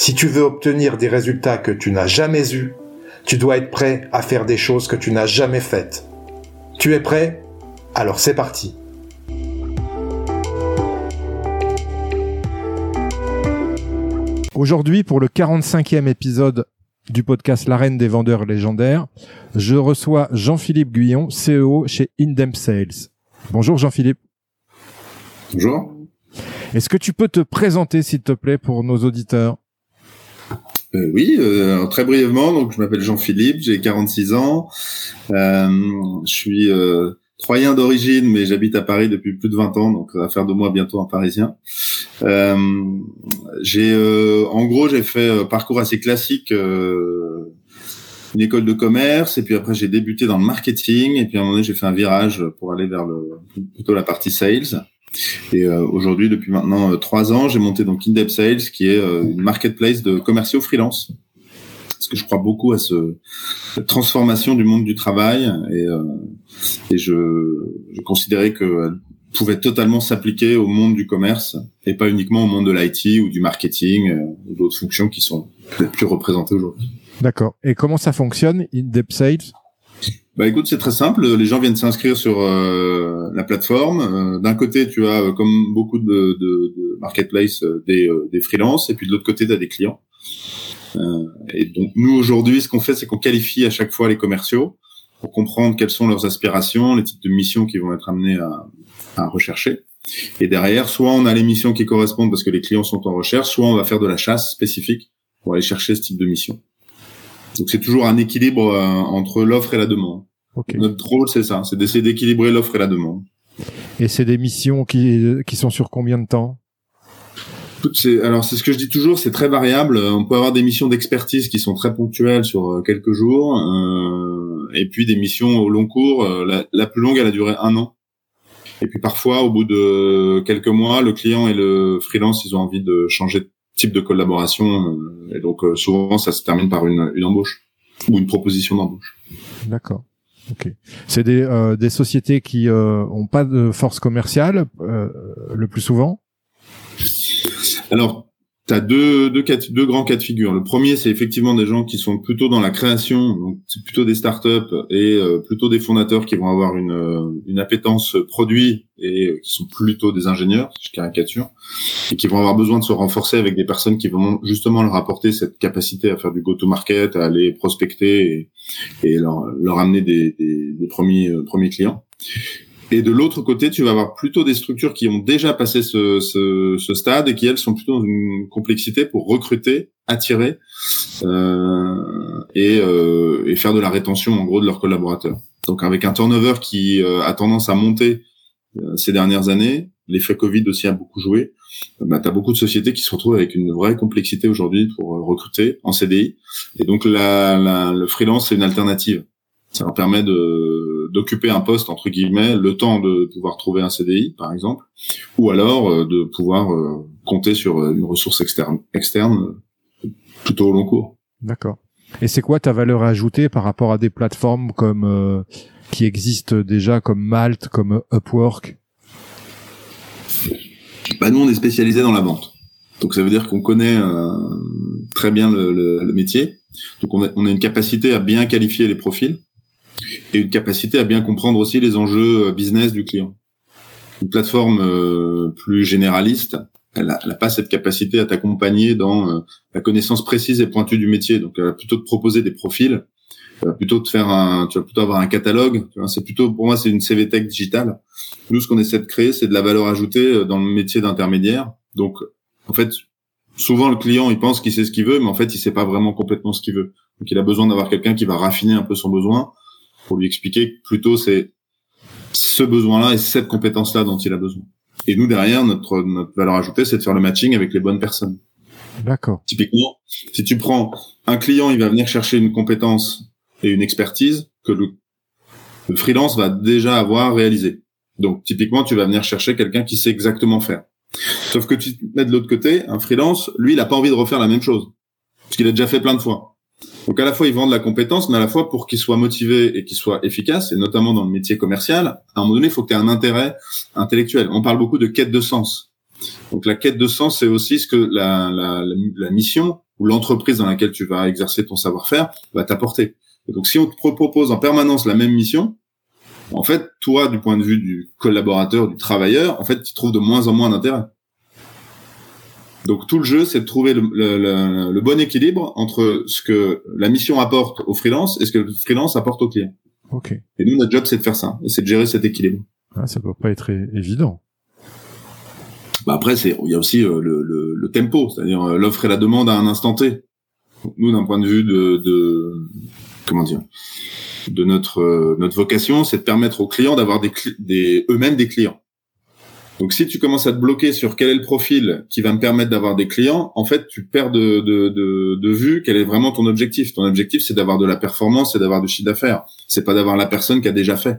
Si tu veux obtenir des résultats que tu n'as jamais eus, tu dois être prêt à faire des choses que tu n'as jamais faites. Tu es prêt? Alors c'est parti. Aujourd'hui, pour le 45e épisode du podcast L'arène des vendeurs légendaires, je reçois Jean-Philippe Guyon, CEO chez Indem Sales. Bonjour Jean-Philippe. Bonjour. Est-ce que tu peux te présenter, s'il te plaît, pour nos auditeurs? Euh, oui, euh, très brièvement. Donc, je m'appelle Jean-Philippe, j'ai 46 ans. Euh, je suis troyen d'origine, mais j'habite à Paris depuis plus de 20 ans, donc va faire de moi bientôt un Parisien. J'ai, en gros, j'ai fait un parcours assez classique, une école de commerce, et puis après j'ai débuté dans le marketing, et puis à un moment donné j'ai fait un virage pour aller vers le plutôt la partie sales. Et euh, aujourd'hui, depuis maintenant euh, trois ans, j'ai monté donc Indep Sales, qui est euh, une marketplace de commerciaux freelance. Parce que je crois beaucoup à ce, cette transformation du monde du travail et, je, considérais que pouvait totalement s'appliquer au monde du commerce et pas uniquement au monde de l'IT ou du marketing ou d'autres fonctions qui sont peut-être plus représentées aujourd'hui. D'accord. Et comment ça fonctionne, Indep Sales? Bah écoute, c'est très simple. Les gens viennent s'inscrire sur euh, la plateforme. Euh, d'un côté, tu as, euh, comme beaucoup de, de, marketplace, des, des freelances, et puis de l'autre côté, tu as des clients. et donc, nous, aujourd'hui, ce qu'on fait, c'est qu'on qualifie à chaque fois les commerciaux pour comprendre quelles sont leurs aspirations, les types de missions qu'ils vont être amenés à, à rechercher. Et derrière, soit on a les missions qui correspondent parce que les clients sont en recherche, soit on va faire de la chasse spécifique pour aller chercher ce type de mission. Donc c'est toujours un équilibre entre l'offre et la demande. Notre rôle, c'est ça, c'est d'essayer d'équilibrer l'offre et la demande. Et c'est des missions qui, qui sont sur combien de temps? Alors c'est ce que je dis toujours, c'est très variable. On peut avoir des missions d'expertise qui sont très ponctuelles sur euh, quelques jours, euh, et puis des missions au long cours. Euh, la, la, plus longue, elle a duré un an. Et puis parfois, au bout de quelques mois, le client et le freelance, ils ont envie de changer de type de collaboration, euh, et donc souvent ça se termine par une, une embauche ou une proposition d'embauche. D'accord. Ok. C'est des, euh, des sociétés qui euh, ont pas de force commerciale euh, le plus souvent? Alors, tu as deux, deux, deux grands cas de figure. Le premier, c'est effectivement des gens qui sont plutôt dans la création, donc c'est plutôt des startups et euh, plutôt des fondateurs qui vont avoir une, euh, une appétence produit et euh, qui sont plutôt des ingénieurs, je caricature, et qui vont avoir besoin de se renforcer avec des personnes qui vont justement leur apporter cette capacité à faire du go-to-market, à aller prospecter et, leur, leur amener des, des, des premiers, premiers clients. Et de l'autre côté, tu vas avoir plutôt des structures qui ont déjà passé ce, ce, ce stade et qui, elles, sont plutôt dans une complexité pour recruter, attirer euh, et, euh, et, faire de la rétention, en gros, de leurs collaborateurs. Donc, avec un turnover qui euh, a tendance à monter euh, ces dernières années, l'effet Covid aussi a beaucoup joué, bah, tu as beaucoup de sociétés qui se retrouvent avec une vraie complexité aujourd'hui pour euh, recruter en CDI. Et donc, la, la, le freelance, c'est une alternative. Ça leur permet de d'occuper un poste entre guillemets le temps de pouvoir trouver un CDI par exemple ou alors euh, de pouvoir euh, compter sur euh, une ressource externe externe plutôt au long cours. D'accord. Et c'est quoi ta valeur ajoutée par rapport à des plateformes comme qui existent déjà comme Malte, comme Upwork? Bah nous on est spécialisé dans la vente. Donc ça veut dire qu'on connaît très bien le, le, métier. Donc on a, on a une capacité à bien qualifier les profils et une capacité à bien comprendre aussi les enjeux euh, business du client. Une plateforme euh, plus généraliste, elle n'a pas cette capacité à t'accompagner dans euh, la connaissance précise et pointue du métier. Donc, elle va plutôt te proposer des profils, elle va plutôt te faire un, tu vas plutôt avoir un catalogue. C'est plutôt, pour moi, c'est une CV Tech digitale. Nous, ce qu'on essaie de créer, c'est de la valeur ajoutée euh, dans le métier d'intermédiaire. Donc, en fait, souvent le client, il pense qu'il sait ce qu'il veut, mais en fait, il sait pas vraiment complètement ce qu'il veut. Donc, il a besoin d'avoir quelqu'un qui va raffiner un peu son besoin pour lui expliquer que plutôt c'est ce besoin-là et cette compétence-là dont il a besoin. Et nous, derrière, notre, notre valeur ajoutée, c'est de faire le matching avec les bonnes personnes. D'accord. Typiquement, si tu prends un client, il va venir chercher une compétence et une expertise que le, le freelance va déjà avoir réalisé. Donc, typiquement, tu vas venir chercher quelqu'un qui sait exactement faire. Sauf que tu te mets de l'autre côté, un freelance, lui, il a pas envie de refaire la même chose. Parce qu'il a déjà fait plein de fois. Donc à la fois ils vendent la compétence, mais à la fois pour qu'il soit motivé et qu'il soit efficace, et notamment dans le métier commercial, à un moment donné, il faut que tu aies un intérêt intellectuel. On parle beaucoup de quête de sens. Donc la quête de sens, c'est aussi ce que la, la, la mission ou l'entreprise dans laquelle tu vas exercer ton savoir-faire va t'apporter. Donc si on te propose en permanence la même mission, en fait, toi, du point de vue du collaborateur, du travailleur, en fait, tu trouves de moins en moins d'intérêt. Donc tout le jeu, c'est de trouver le, le, le, bon équilibre entre ce que la mission apporte au freelance et ce que le freelance apporte au client. Ok. Et nous, notre job, c'est de faire ça, et c'est de gérer cet équilibre. Ah, ça doit pas être évident. Bah après, c'est il y a aussi euh, le, le, tempo, c'est-à-dire euh, l'offre et la demande à un instant T. nous, d'un point de vue de, de comment dire, de notre euh, notre vocation, c'est de permettre aux clients d'avoir des, des eux-mêmes des clients. Donc si tu commences à te bloquer sur quel est le profil qui va me permettre d'avoir des clients, en fait, tu perds de, de, de, de vue quel est vraiment ton objectif. Ton objectif, c'est d'avoir de la performance, c'est d'avoir du chiffre d'affaires. C'est pas d'avoir la personne qui a déjà fait.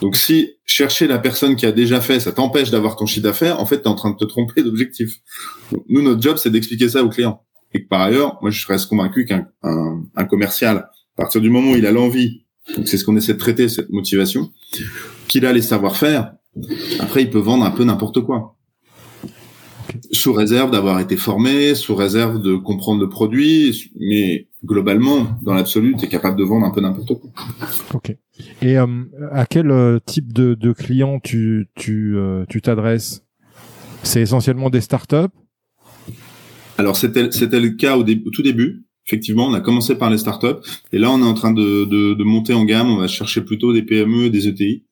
Donc si chercher la personne qui a déjà fait, ça t'empêche d'avoir ton chiffre d'affaires, en fait, tu es en train de te tromper d'objectif. Nous, notre job, c'est d'expliquer ça aux clients. Et que par ailleurs, moi, je reste convaincu qu'un un, un commercial, à partir du moment où il a l'envie, donc c'est ce qu'on essaie de traiter, cette motivation, qu'il a les savoir-faire, après, il peut vendre un peu n'importe quoi. Sous réserve d'avoir été formé, sous réserve de comprendre le produit, mais globalement, dans l'absolu, tu es capable de vendre un peu n'importe quoi. Ok. Et euh, à quel euh, type de, de client tu tu euh, tu t'adresses? C'est essentiellement des startups? Alors c'était c'était le cas au, au, tout début. Effectivement, on a commencé par les startups et là on est en train de, de, de monter en gamme. On va chercher plutôt des PME et des ETI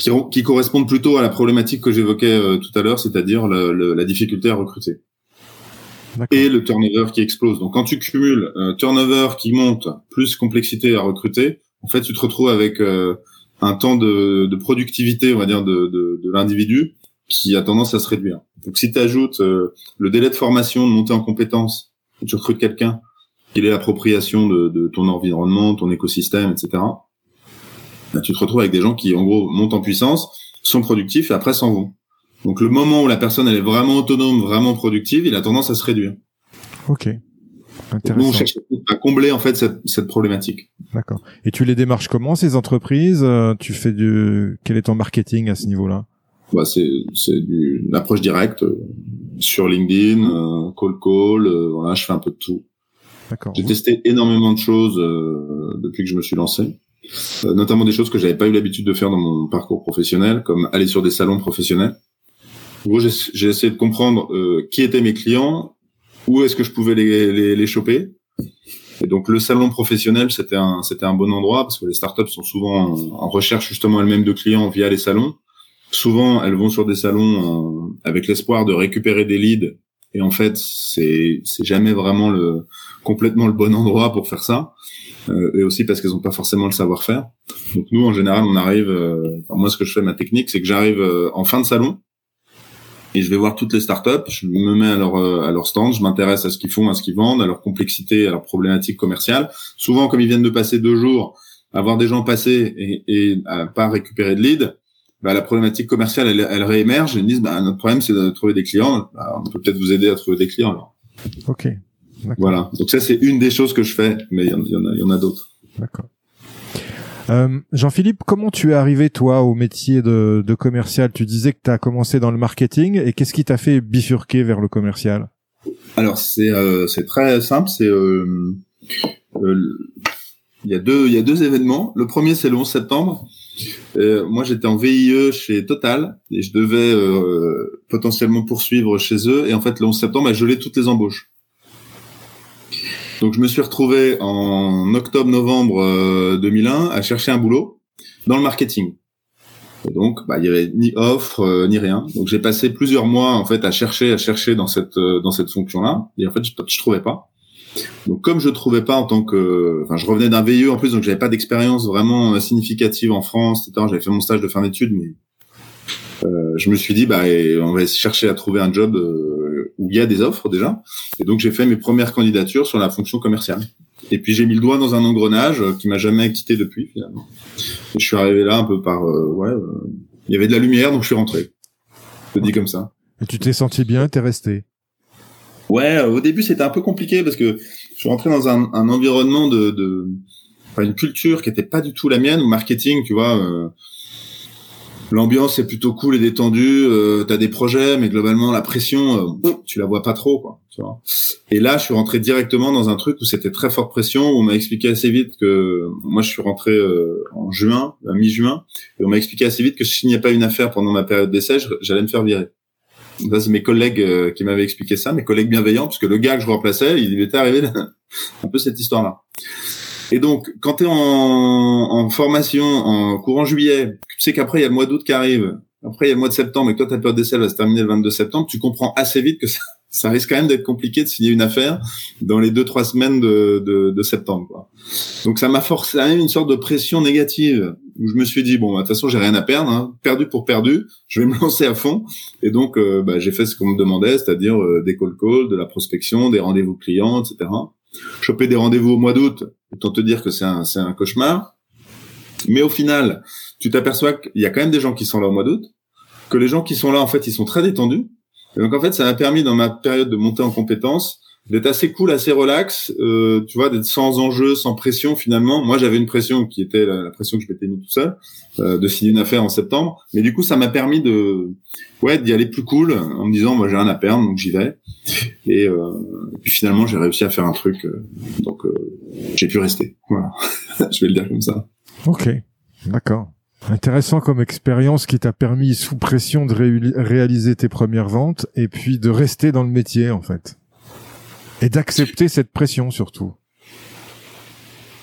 qui, qui correspondent plutôt à la problématique que j'évoquais euh, tout à l'heure, c'est-à-dire la difficulté à recruter et le turnover qui explose. Donc quand tu cumules euh, turnover qui monte plus complexité à recruter, en fait tu te retrouves avec euh, un temps de, de, productivité, on va dire, de, de, de l'individu qui a tendance à se réduire. Donc si tu ajoutes le délai de formation, de monter en compétences, tu recrutes quelqu'un, qui est l'appropriation de, de ton environnement, ton écosystème, etc tu te retrouves avec des gens qui, en gros, montent en puissance, sont productifs et après s'en vont. Donc le moment où la personne elle est vraiment autonome, vraiment productive, il a tendance à se réduire. Ok. Intéressant. nous, on cherche à combler en fait cette, cette problématique. D'accord. Et tu les démarches comment ces entreprises? Euh, Tu fais du quel est ton marketing à ce niveau-là? Bah, c'est c'est une approche directe euh, sur LinkedIn, euh, call call. voilà, je fais un peu de tout. D'accord. J'ai testé énormément de choses depuis que je me suis lancé. Euh, notamment des choses que j'avais pas eu l'habitude de faire dans mon parcours professionnel, comme aller sur des salons professionnels. En gros, j'ai essayé de comprendre euh, qui étaient mes clients, où est-ce que je pouvais les, les, les choper. Et donc le salon professionnel, c'était un, c'était un bon endroit parce que les startups sont souvent en, recherche justement elles-mêmes de clients via les salons. Souvent, elles vont sur des salons euh, avec l'espoir de récupérer des leads. Et en fait, c'est, c'est jamais vraiment le, complètement le bon endroit pour faire ça euh, et aussi parce qu'elles n'ont pas forcément le savoir-faire. Donc nous, en général, on arrive. Euh, moi, ce que je fais, ma technique, c'est que j'arrive euh, en fin de salon et je vais voir toutes les startups. Je me mets à leur euh, à leur stand, je m'intéresse à ce qu'ils font, à ce qu'ils vendent, à leur complexité, à leur problématique commerciale. Souvent, comme ils viennent de passer deux jours, à voir des gens passer et, et à pas récupérer de lead, bah, la problématique commerciale, elle, elle réémerge. Ils me disent, bah, notre problème, c'est de trouver des clients. Bah, on peut peut-être vous aider à trouver des clients. Alors. Ok. Voilà. Donc ça, c'est une des choses que je fais, mais il y, en a, il y en a d'autres. D'accord. Euh, Jean-Philippe, comment tu es arrivé toi au métier de, de commercial? Tu disais que tu as commencé dans le marketing et qu'est-ce qui t'a fait bifurquer vers le commercial? Alors c'est euh, c'est très simple, c'est euh, euh, il y a deux il y a deux événements. Le premier c'est le 11 septembre. Euh, moi, j'étais en VIE chez Total et je devais euh, potentiellement poursuivre chez eux. Et en fait, le 11 septembre a gelé toutes les embauches. Donc, je me suis retrouvé en octobre-novembre 2001 à chercher un boulot dans le marketing. Et donc, bah, il y avait ni offre ni rien. Donc, j'ai passé plusieurs mois en fait à chercher, à chercher dans cette dans cette fonction-là. Et en fait, je, je trouvais pas. Donc comme je trouvais pas en tant que, enfin je revenais d'un VIE en plus, donc j'avais pas d'expérience vraiment euh, significative en France, etc. J'avais fait mon stage de fin d'études, mais euh, je me suis dit bah on va chercher à trouver un job euh, où il y a des offres déjà. Et donc j'ai fait mes premières candidatures sur la fonction commerciale. Et puis j'ai mis le doigt dans un engrenage qui m'a jamais quitté depuis finalement. Et je suis arrivé là un peu par ouais, il y avait de la lumière donc je suis rentré. Je te dis comme ça. Et tu t'es senti bien, t'es resté. Ouais, euh, au début c'était un peu compliqué parce que je suis rentré dans un, un environnement de, de enfin, une culture qui était pas du tout la mienne, marketing, tu vois. Euh, L'ambiance est plutôt cool et détendue. Euh, tu as des projets, mais globalement la pression, euh, tu la vois pas trop, quoi. Tu vois. Et là, je suis rentré directement dans un truc où c'était très forte pression. Où on m'a expliqué assez vite que moi, je suis rentré en juin, mi-juin, et on m'a expliqué assez vite que je signais pas une affaire pendant ma période d'essai, j'allais me faire virer. C'est mes collègues euh, qui m'avaient expliqué ça, mes collègues bienveillants, puisque le gars que je remplaçais, il était arrivé un peu cette histoire-là. Et donc, quand tu es en, en, formation en courant juillet, tu sais qu'après, il y a le mois d'août qui arrive, après, il y a le mois de septembre, et que toi, ta période d'essai va se terminer le 22 septembre, tu comprends assez vite que ça, ça risque quand même d'être compliqué de signer une affaire dans les deux trois semaines de, de, de septembre. Quoi. Donc ça m'a forcé à une sorte de pression négative où je me suis dit bon bah, de toute façon j'ai rien à perdre, hein. perdu pour perdu, je vais me lancer à fond. Et donc euh, bah, j'ai fait ce qu'on me demandait, c'est-à-dire euh, des call calls, de la prospection, des rendez-vous clients, etc. Choper des rendez-vous au mois d'août, autant te dire que c'est un un cauchemar. Mais au final, tu t'aperçois qu'il y a quand même des gens qui sont là au mois d'août, que les gens qui sont là en fait ils sont très détendus et donc en fait, ça m'a permis dans ma période de montée en compétences d'être assez cool, assez relax, euh, tu vois, d'être sans enjeu, sans pression finalement. Moi, j'avais une pression qui était la, pression que je m'étais mis tout seul, euh, de signer une affaire en septembre. Mais du coup, ça m'a permis de, ouais, d'y aller plus cool, en me disant, moi, j'ai rien à perdre, donc j'y vais. Et, euh, puis finalement, j'ai réussi à faire un truc, euh, donc euh, j'ai pu rester. Voilà, je vais le dire comme ça. Ok, d'accord. Intéressant comme expérience qui t'a permis sous pression de réaliser tes premières ventes et puis de rester dans le métier en fait. Et d'accepter cette pression surtout.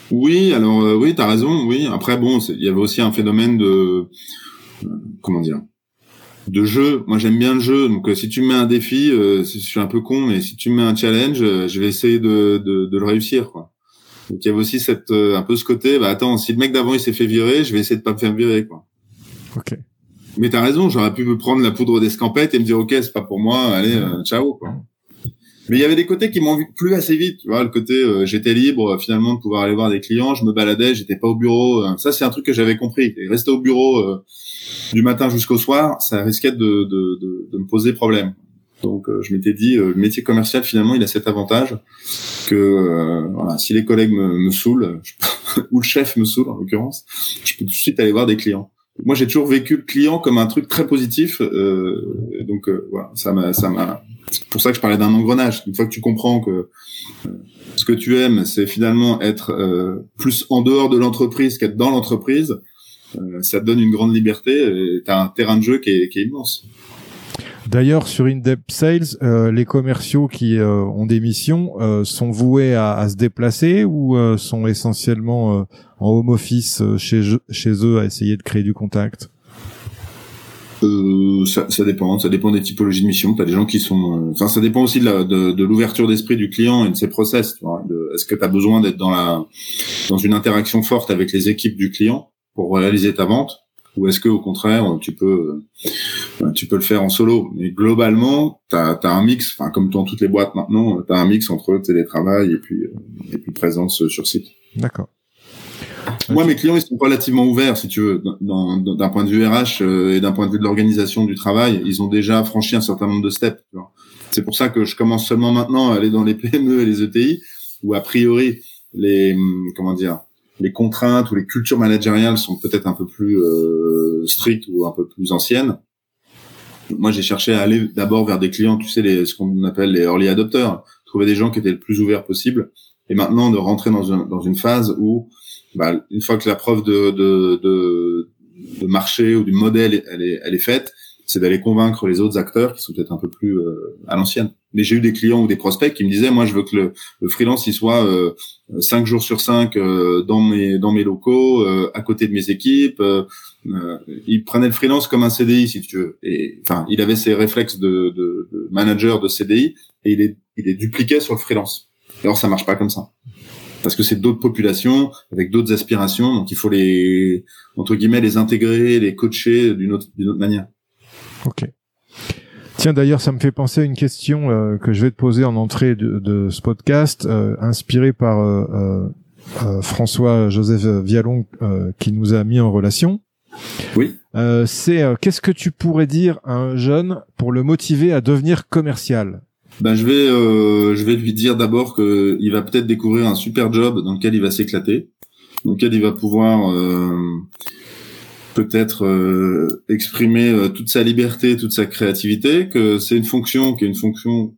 Oui, alors euh, oui, t'as raison, oui. Après bon, il y avait aussi un phénomène de euh, comment dire de jeu. Moi, j'aime bien le jeu. Donc, euh, si tu me mets un défi, je suis un peu con, mais si tu me mets un challenge, je vais essayer de, le réussir. Donc il y avait aussi cette euh, un peu ce côté, bah attends, si le mec d'avant il s'est fait virer, je vais essayer de pas me faire virer quoi. Ok. Mais t'as raison, j'aurais pu me prendre la poudre d'escampette et me dire ok c'est pas pour moi, allez euh, ciao quoi. Mais il y avait des côtés qui m'ont plu assez vite, tu vois, le côté euh, j'étais libre finalement de pouvoir aller voir des clients, je me baladais, j'étais pas au bureau. ça c'est un truc que j'avais compris. Et rester au bureau du matin jusqu'au soir, ça risquait de, de, de, de me poser problème. Donc je m'étais dit, le métier commercial finalement, il a cet avantage que euh, voilà, si les collègues me, me saoulent, ou le chef me saoule en l'occurrence, je peux tout de suite aller voir des clients. Moi, j'ai toujours vécu le client comme un truc très positif, euh, donc euh, voilà, ça m'a, ça m'a. C'est pour ça que je parlais d'un engrenage. Une fois que tu comprends que ce que tu aimes, c'est finalement être plus en dehors de l'entreprise qu'être dans l'entreprise, ça te donne une grande liberté et t'as un terrain de jeu qui est, qui est immense. D'ailleurs, sur In-Depth Sales, euh, les commerciaux qui euh, ont des missions euh, sont voués à, à, se déplacer ou sont essentiellement en home office chez, chez eux à essayer de créer du contact? Ça, ça, dépend, ça dépend des typologies de missions. Tu as des gens qui sont, enfin, ça dépend aussi de, de, de l'ouverture d'esprit du client et de ses process. Est-ce que tu as besoin d'être dans la, dans une interaction forte avec les équipes du client pour réaliser ta vente? Ou est-ce que au contraire tu peux euh, tu peux le faire en solo mais globalement tu as, un mix enfin comme dans toutes les boîtes maintenant tu as un mix entre télétravail et puis euh, et puis présence sur site. D'accord. Moi mes clients ils sont relativement ouverts si tu veux. D'un point de vue RH euh, et d'un point de vue de l'organisation du travail ils ont déjà franchi un certain nombre de steps c'est pour ça que je commence seulement maintenant à aller dans les PME et les ETI où a priori les comment dire les contraintes ou les cultures managériales sont peut-être un peu plus euh, strictes ou un peu plus anciennes. Moi, j'ai cherché à aller d'abord vers des clients, tu sais, les, ce qu'on appelle les early adopters, trouver des gens qui étaient le plus ouverts possible, et maintenant de rentrer dans, une dans une phase où, bah, une fois que la preuve de, de, de, de marché ou du modèle, elle est, elle est faite c'est d'aller convaincre les autres acteurs qui sont peut-être un peu plus euh, à l'ancienne. Mais j'ai eu des clients ou des prospects qui me disaient, moi, je veux que le, freelance il soit euh, cinq jours sur cinq euh, dans mes dans mes locaux, à côté de mes équipes. Il prenait le freelance comme un CDI, si tu veux. Et enfin, il avait ses réflexes de, de, de manager de CDI et il est il dupliqué sur le freelance. Alors ça marche pas comme ça parce que c'est d'autres populations avec d'autres aspirations, donc il faut les entre guillemets les intégrer, les coacher d'une autre d'une autre manière. Ok. Tiens, d'ailleurs, ça me fait penser à une question euh, que je vais te poser en entrée de, ce podcast, euh, par euh, François Joseph Vialon, qui nous a mis en relation. Oui. c'est qu'est-ce que tu pourrais dire à un jeune pour le motiver à devenir commercial? Ben, je vais je vais lui dire d'abord qu'il va peut-être découvrir un super job dans lequel il va s'éclater, dans lequel il va pouvoir peut-être euh, exprimer euh, toute sa liberté, toute sa créativité, que c'est une fonction qui est une fonction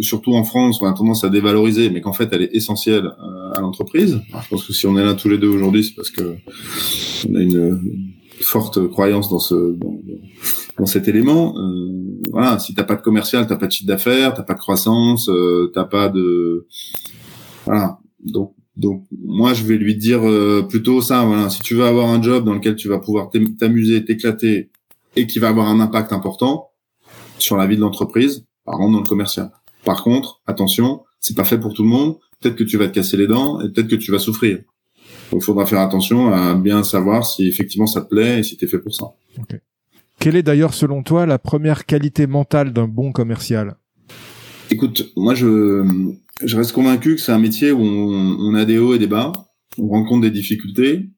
surtout en France, on a tendance à dévaloriser, mais qu'en fait, elle est essentielle euh, à l'entreprise. Je pense que si on est là tous les deux aujourd'hui, c'est parce que on a une forte croyance dans ce dans, dans cet élément. Euh, voilà, si t'as pas de commercial, t'as pas de chiffre d'affaires, t'as pas de croissance, euh, t'as pas de voilà. Donc donc moi je vais lui dire euh, plutôt ça. Voilà, si tu veux avoir un job dans lequel tu vas pouvoir t'amuser, t'éclater et qui va avoir un impact important sur la vie de l'entreprise, par contre dans le commercial. Par contre, attention, c'est pas fait pour tout le monde. Peut-être que tu vas te casser les dents et peut-être que tu vas souffrir. Donc il faudra faire attention à bien savoir si effectivement ça te plaît et si tu es fait pour ça. Quelle est d'ailleurs selon toi la première qualité mentale d'un bon commercial? Écoute, moi je je reste convaincu que c'est un métier où on, a des hauts et des bas, on rencontre des difficultés,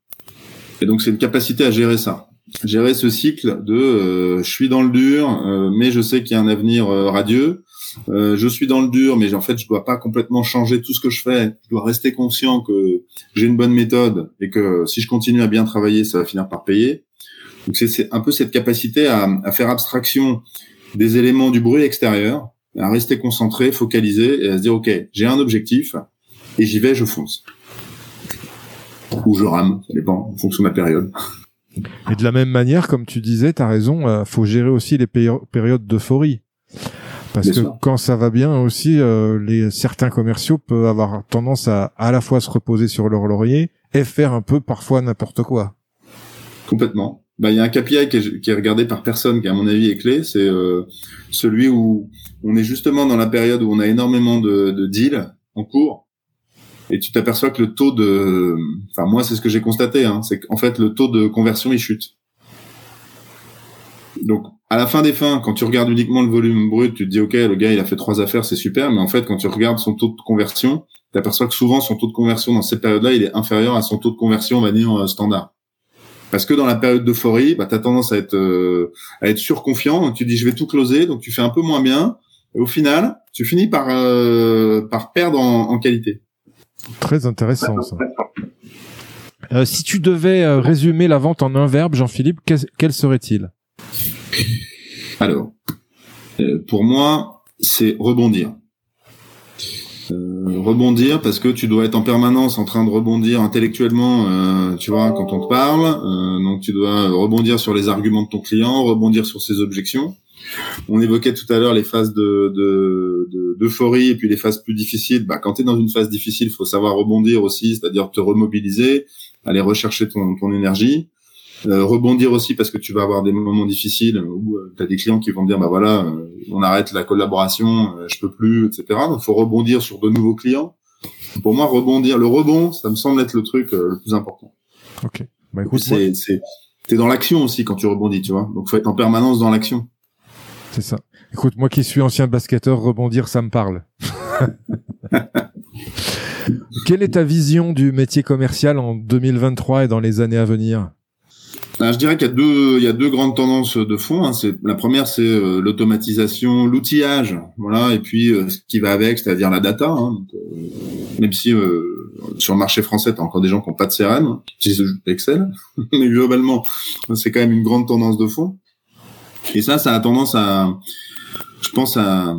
et donc c'est une capacité à gérer ça, gérer ce cycle de euh, je suis dans le dur, euh, mais je sais qu'il y a un avenir euh, radieux. Je suis dans le dur, mais en fait je dois pas complètement changer tout ce que je fais. Je dois rester conscient que j'ai une bonne méthode et que si je continue à bien travailler, ça va finir par payer. Donc c'est un peu cette capacité à, à faire abstraction des éléments du bruit extérieur à rester concentré, focalisé et à se dire ok, j'ai un objectif et j'y vais, je fonce. Ou je rame, ça dépend, en fonction de la période. Et de la même manière, comme tu disais, tu as raison, euh, faut gérer aussi les périodes d'euphorie. Parce que quand ça va bien aussi, euh, les certains commerciaux peuvent avoir tendance à à la fois se reposer sur leur laurier et faire un peu parfois n'importe quoi. Complètement. Bah, il y a un KPI qui est, qui est, regardé par personne, qui à mon avis est clé, c'est euh, celui où on est justement dans la période où on a énormément de, de deals en cours, et tu t'aperçois que le taux de, enfin moi c'est ce que j'ai constaté, hein, c'est qu'en fait le taux de conversion il chute. Donc à la fin des fins, quand tu regardes uniquement le volume brut, tu te dis ok le gars il a fait trois affaires, c'est super, mais en fait quand tu regardes son taux de conversion, tu t'aperçois que souvent son taux de conversion dans cette période-là il est inférieur à son taux de conversion on va dire euh, standard. Parce que dans la période d'euphorie, bah, tu as tendance à être, euh, à être surconfiant. Donc tu dis, je vais tout closer, donc tu fais un peu moins bien. Et au final, tu finis par, euh, par perdre en, qualité. Très intéressant ça. Euh, si tu devais résumer la vente en un verbe, Jean-Philippe, quel serait-il? Alors, pour moi, c'est rebondir. Euh, rebondir parce que tu dois être en permanence en train de rebondir intellectuellement, euh, tu vois, quand on te parle. Euh, donc tu dois rebondir sur les arguments de ton client, rebondir sur ses objections. On évoquait tout à l'heure les phases de d'euphorie de, et puis les phases plus difficiles. Bah, quand tu es dans une phase difficile, il faut savoir rebondir aussi, c'est-à-dire te remobiliser, aller rechercher ton, ton énergie. Euh, rebondir aussi parce que tu vas avoir des moments difficiles où euh, tu as des clients qui vont te dire bah voilà euh, on arrête la collaboration je peux plus etc donc faut rebondir sur de nouveaux clients. Pour moi rebondir le rebond ça me semble être le truc le plus important. Ok. Bah écoute c'est c'est t'es dans l'action aussi quand tu rebondis tu vois. Donc faut être en permanence dans l'action. C'est ça. Écoute moi qui suis ancien basketteur rebondir ça me parle. Quelle est ta vision du métier commercial en 2023 et dans les années à venir? Ben, je dirais qu'il y a deux, il y a deux grandes tendances de fond. Hein. C'est la première, c'est euh, l'automatisation, l'outillage, voilà, et puis euh, ce qui va avec, c'est-à-dire la data. Hein. Euh, même si sur le marché français, t'as encore des gens qui n'ont pas de CRM, qui utilisent Excel, mais globalement, c'est quand même une grande tendance de fond. Et ça, ça a tendance à, je pense à,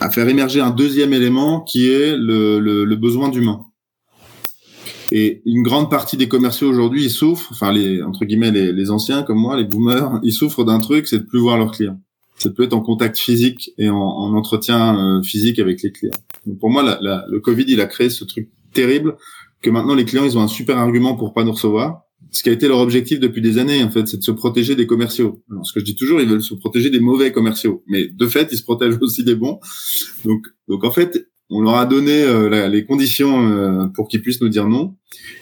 à faire émerger un deuxième élément qui est le, le, le besoin d'humain. Et une grande partie des commerciaux aujourd'hui, ils souffrent, enfin les entre guillemets les, les anciens comme moi, les boomers, ils souffrent d'un truc, c'est de plus voir leurs clients. C'est de plus être en contact physique et en, en entretien euh, physique avec les clients. Donc pour moi, la, la, le Covid, il a créé ce truc terrible que maintenant les clients, ils ont un super argument pour pas nous recevoir. Ce qui a été leur objectif depuis des années, en fait, c'est de se protéger des commerciaux. Alors, ce que je dis toujours, ils veulent se protéger des mauvais commerciaux, mais de fait, ils se protègent aussi des bons. Donc, donc en fait, on leur a donné euh, les conditions euh, pour qu'ils puissent nous dire non.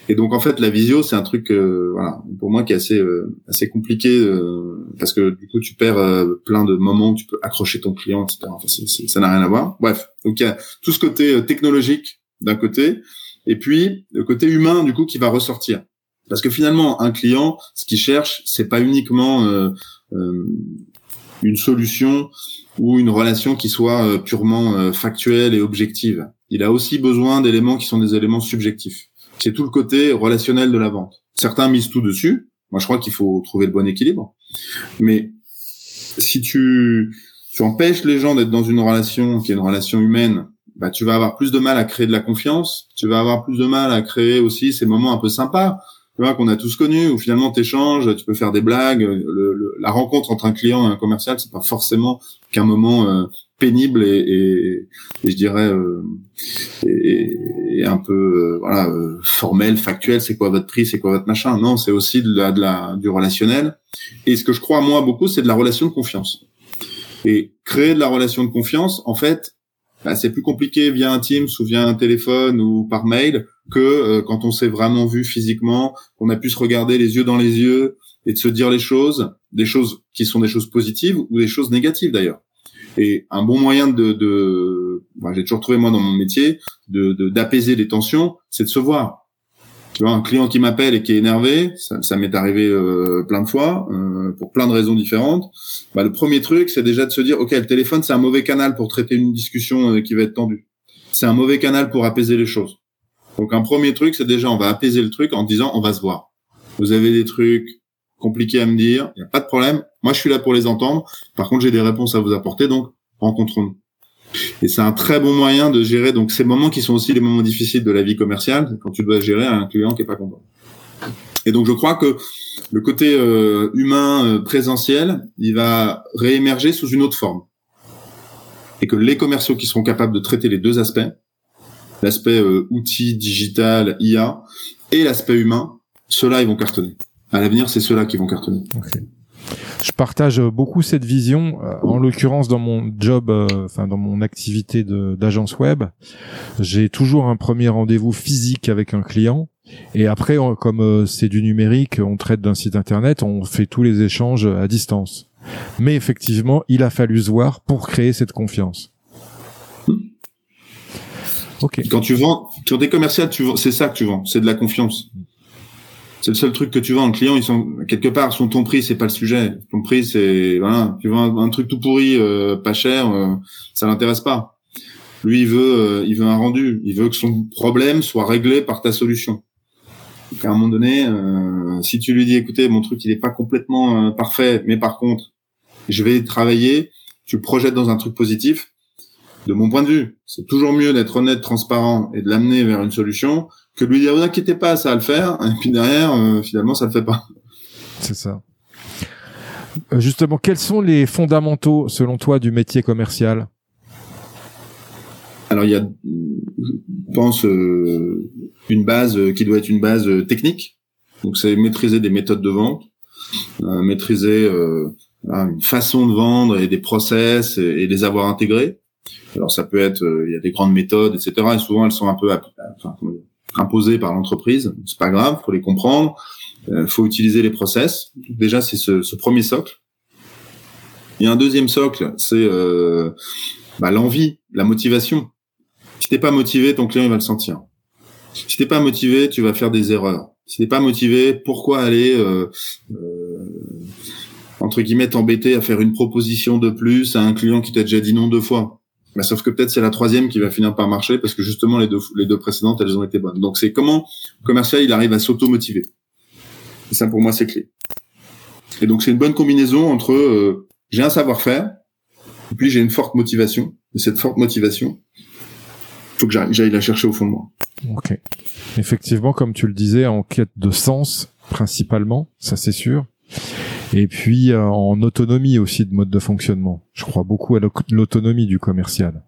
Et donc en fait, la visio, c'est un truc, euh, voilà, pour moi qui est assez assez compliqué parce que du coup, tu perds plein de moments où tu peux accrocher ton client, etc. Enfin, ça n'a rien à voir. Bref, donc il y a tout ce côté technologique d'un côté, et puis le côté humain du coup qui va ressortir. Parce que finalement, un client, ce qu'il cherche, c'est pas uniquement une solution ou une relation qui soit euh, purement euh, factuelle et objective. Il a aussi besoin d'éléments qui sont des éléments subjectifs. C'est tout le côté relationnel de la vente. Certains misent tout dessus. Moi, je crois qu'il faut trouver le bon équilibre. Mais si tu, tu empêches les gens d'être dans une relation qui est une relation humaine, bah, tu vas avoir plus de mal à créer de la confiance. Tu vas avoir plus de mal à créer aussi ces moments un peu sympas qu'on a tous connu, où finalement t'échanges, tu peux faire des blagues. Le, la rencontre entre un client et un commercial, c'est pas forcément qu'un moment euh, pénible et, et, et, je dirais euh, et, et, un peu euh, voilà euh, formel, factuel. C'est quoi votre prix, c'est quoi votre machin? Non, c'est aussi de la, de la du relationnel. Et ce que je crois moi beaucoup, c'est de la relation de confiance. Et créer de la relation de confiance, en fait, bah, c'est plus compliqué via un Teams ou via un téléphone ou par mail que euh, quand on s'est vraiment vu physiquement, qu'on a pu se regarder les yeux dans les yeux et de se dire les choses, des choses qui sont des choses positives ou des choses négatives d'ailleurs. Et un bon moyen de, de j'ai toujours trouvé moi dans mon métier, de d'apaiser les tensions, c'est de se voir. Tu vois, un client qui m'appelle et qui est énervé, ça, ça m'est arrivé euh, plein de fois, euh, pour plein de raisons différentes. Bah, le premier truc, c'est déjà de se dire, ok, le téléphone, c'est un mauvais canal pour traiter une discussion qui va être tendue. C'est un mauvais canal pour apaiser les choses. Donc un premier truc, c'est déjà on va apaiser le truc en disant on va se voir. Vous avez des trucs compliqués à me dire, il n'y a pas de problème. Moi, je suis là pour les entendre. Par contre, j'ai des réponses à vous apporter, donc rencontrons-nous. Et c'est un très bon moyen de gérer donc ces moments qui sont aussi les moments difficiles de la vie commerciale quand tu dois gérer un client qui est pas content. Et donc je crois que le côté euh, humain euh, présentiel, il va réémerger sous une autre forme. Et que les commerciaux qui seront capables de traiter les deux aspects, l'aspect euh, outil, digital, IA, et l'aspect humain, ceux-là, ils vont cartonner. À l'avenir, c'est ceux-là qui vont cartonner. Je partage beaucoup cette vision. Euh, en l'occurrence, dans mon job, euh, enfin dans mon activité d'agence web, j'ai toujours un premier rendez-vous physique avec un client. Et après, comme c'est du numérique, on traite d'un site internet, on fait tous les échanges à distance. Mais effectivement, il a fallu se voir pour créer cette confiance. Quand tu vends sur des commerciales, tu c'est ça que tu vends, c'est de la confiance. C'est le seul truc que tu vends. Le client, ils sont quelque part, son ton prix, c'est pas le sujet. Ton prix, c'est voilà, tu vends un, truc tout pourri, euh, pas cher, euh, ça l'intéresse pas. Lui, il veut, euh, il veut un rendu. Il veut que son problème soit réglé par ta solution. Donc, à un moment donné, si tu lui dis, écoutez, mon truc, il est pas complètement parfait, mais par contre, je vais travailler. Tu projettes dans un truc positif de mon point de vue, c'est toujours mieux d'être honnête, transparent et de l'amener vers une solution que de lui dire vous inquiétez pas, ça va le faire, et puis derrière, euh, finalement, ça le fait pas. C'est ça. Euh, justement, quels sont les fondamentaux, selon toi, du métier commercial? Alors, il y a, je pense, euh, une base qui doit être une base technique. Donc, c'est maîtriser des méthodes de vente, maîtriser une façon de vendre et des process et, et les avoir intégrés alors ça peut être, euh, il y a des grandes méthodes, etc. Et souvent elles sont un peu enfin, imposées par l'entreprise. C'est pas grave, faut les comprendre. Euh, faut utiliser les process. Déjà c'est ce, ce, premier socle. Il y a un deuxième socle, c'est euh, bah, l'envie, la motivation. Si t'es pas motivé, ton client il va le sentir. Si t'es pas motivé, tu vas faire des erreurs. Si t'es pas motivé, pourquoi aller euh, euh, entre guillemets t'embêter à faire une proposition de plus à un client qui t'a déjà dit non deux fois? Bah, sauf que peut-être c'est la troisième qui va finir par marcher parce que justement les deux, les deux précédentes elles ont été bonnes. Donc c'est comment le commercial il arrive à s'auto-motiver. Et ça pour moi c'est clé. Et donc c'est une bonne combinaison entre euh, j'ai un savoir-faire et puis j'ai une forte motivation. Et cette forte motivation, faut que j'aille la chercher au fond de moi. Ok. Effectivement, comme tu le disais, en quête de sens principalement, ça c'est sûr. Et puis euh, en autonomie aussi de mode de fonctionnement. Je crois beaucoup à l'autonomie du commercial.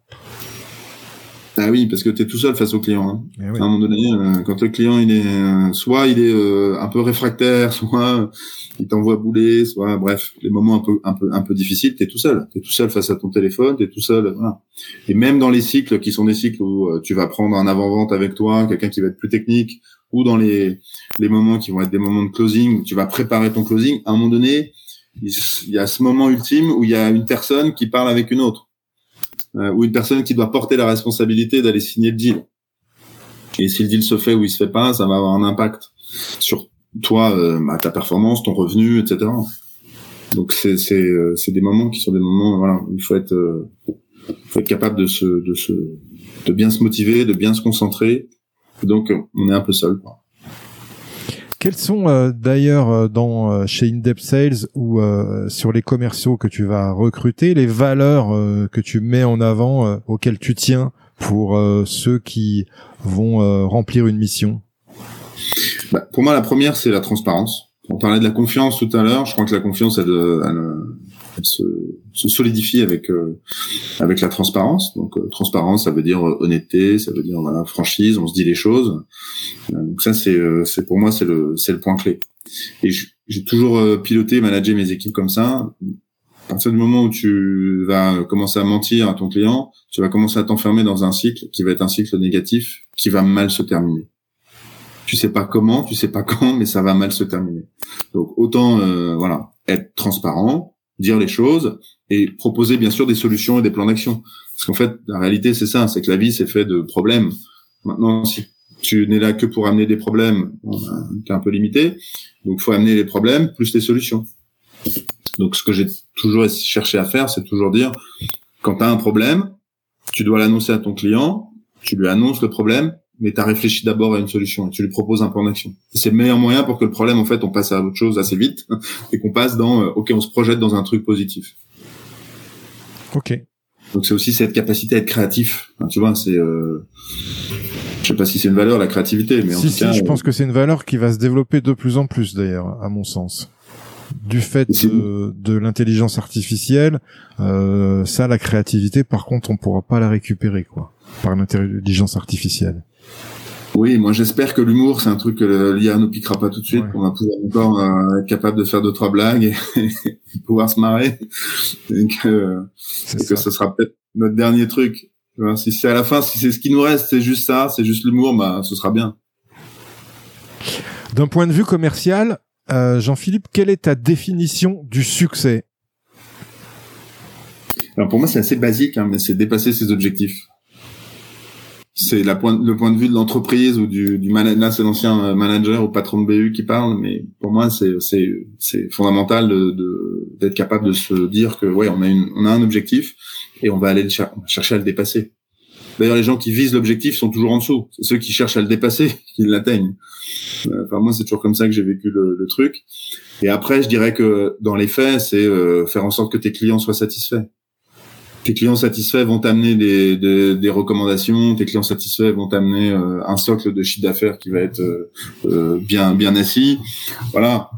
Ah oui, parce que tu es tout seul face au client. Hein. Eh à un moment donné, euh, quand le client il est euh, soit il est euh, un peu réfractaire, soit il t'envoie bouler, soit bref, les moments un peu un peu un peu difficiles, tu es tout seul. Tu es tout seul face à ton téléphone, tu es tout seul, voilà. Et même dans les cycles qui sont des cycles où tu vas prendre un avant-vente avec toi, quelqu'un qui va être plus technique ou dans les les moments qui vont être des moments de closing où tu vas préparer ton closing, à un moment donné, il y a ce moment ultime où il y a une personne qui parle avec une autre euh, ou une personne qui doit porter la responsabilité d'aller signer le deal. Et si le deal se fait ou il se fait pas, ça va avoir un impact sur toi, euh, bah, ta performance, ton revenu, etc. Donc c'est c'est euh, des moments qui sont des moments voilà où il faut être euh, faut être capable de se de se de bien se motiver, de bien se concentrer. Donc on est un peu seul. Quoi. Quels sont euh, d'ailleurs euh, dans euh, chez Indep Sales ou sur les commerciaux que tu vas recruter les valeurs que tu mets en avant auxquelles tu tiens pour ceux qui vont remplir une mission? Bah, Pour moi, la première c'est la transparence. On parlait de la confiance tout à l'heure. Je crois que la confiance, elle, elle, se, se, solidifie avec avec la transparence. Donc transparence, ça veut dire honnêteté, ça veut dire voilà, franchise. On se dit les choses. Donc ça, c'est euh, c'est pour moi c'est le c'est le point clé. Et j'ai toujours euh, piloté, managé mes équipes comme ça. À partir du moment où tu vas commencer à mentir à ton client, tu vas commencer à t'enfermer dans un cycle qui va être un cycle négatif, qui va mal se terminer. Tu sais pas comment, tu sais pas quand, mais ça va mal se terminer. Donc autant euh, voilà être transparent, dire les choses et proposer bien sûr des solutions et des plans d'action. Parce qu'en fait, la réalité c'est ça, c'est que la vie c'est fait de problèmes. Maintenant, si tu n'es là que pour amener des problèmes, ben, tu es un peu limité. Donc, faut amener les problèmes plus les solutions. Donc, ce que j'ai toujours cherché à faire, c'est toujours dire, quand tu as un problème, tu dois l'annoncer à ton client, tu lui annonces le problème, mais tu as réfléchi d'abord à une solution et tu lui proposes un plan d'action. C'est le meilleur moyen pour que le problème, en fait, on passe à autre chose assez vite et qu'on passe dans, euh, OK, on se projette dans un truc positif. OK. Donc, c'est aussi cette capacité à être créatif. tu vois, c'est... Euh je sais pas si c'est une valeur la créativité, mais en tout si, cas, je pense que c'est une valeur qui va se développer de plus en plus d'ailleurs, à mon sens. Du fait de, de l'intelligence artificielle, euh, ça, la créativité, par contre, on pourra pas la récupérer quoi, par l'intelligence artificielle. Oui, moi j'espère que l'humour c'est un truc que l'IA nous piquera pas tout de suite. On va pouvoir encore euh, être capable de faire deux trois blagues et, pouvoir se marrer. Et que, et que ce sera peut-être notre dernier truc si c'est à la fin, si c'est ce qui nous reste, c'est juste ça, c'est juste l'humour, bah, ce sera bien. D'un point de vue commercial, euh, Jean-Philippe, quelle est ta définition du succès? Alors pour moi, c'est assez basique, hein, mais c'est dépasser ses objectifs. C'est le point de vue de l'entreprise ou du, du. Là, c'est l'ancien euh, manager ou patron de BU qui parle, mais pour moi, c'est c'est fondamental de d'être capable de se dire que ouais, on a une, on a un objectif et on va aller le chercher à le dépasser. D'ailleurs, les gens qui visent l'objectif sont toujours en dessous. C'est ceux qui cherchent à le dépasser qui l'atteignent. Euh, enfin, moi, c'est toujours comme ça que j'ai vécu le, le, truc. Et après, je dirais que dans les faits, c'est euh, faire en sorte que tes clients soient satisfaits. Tes clients satisfaits vont t'amener des, des, des, recommandations. Tes clients satisfaits vont t'amener euh, un socle de chiffre d'affaires qui va être bien bien assis. Voilà.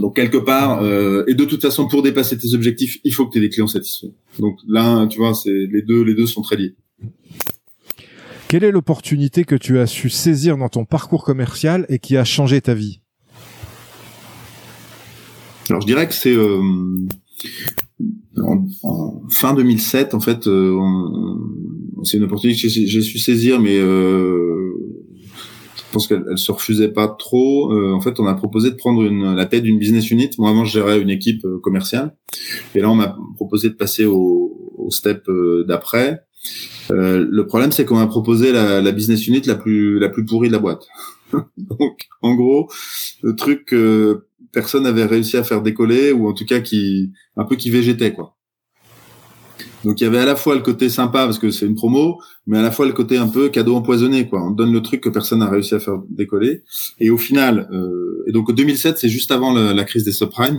Donc quelque part, euh, et de toute façon, pour dépasser tes objectifs, il faut que tu aies des clients satisfaits. Donc là, tu vois, c'est les deux, les deux sont très liés. Quelle est l'opportunité que tu as su saisir dans ton parcours commercial et qui a changé ta vie? Alors je dirais que c'est euh, en, fin 2007, en fait, euh, c'est une opportunité que j'ai su saisir, mais euh, je pense qu'elle elle se refusait pas trop. Euh, en fait, on a proposé de prendre une, la tête d'une business unit. Moi, avant, je gérais une équipe euh, commerciale. Et là, on m'a proposé de passer au, au step euh, d'après. le problème, c'est qu'on m'a proposé la, la, business unit la plus la plus pourrie de la boîte. Donc, en gros, le truc que personne n'avait réussi à faire décoller, ou en tout cas qui un peu qui végétait quoi. Donc il y avait à la fois le côté sympa parce que c'est une promo, mais à la fois le côté un peu cadeau empoisonné, quoi. On donne le truc que personne n'a réussi à faire décoller. Et au final, euh, et donc 2007, c'est juste avant la, crise des subprimes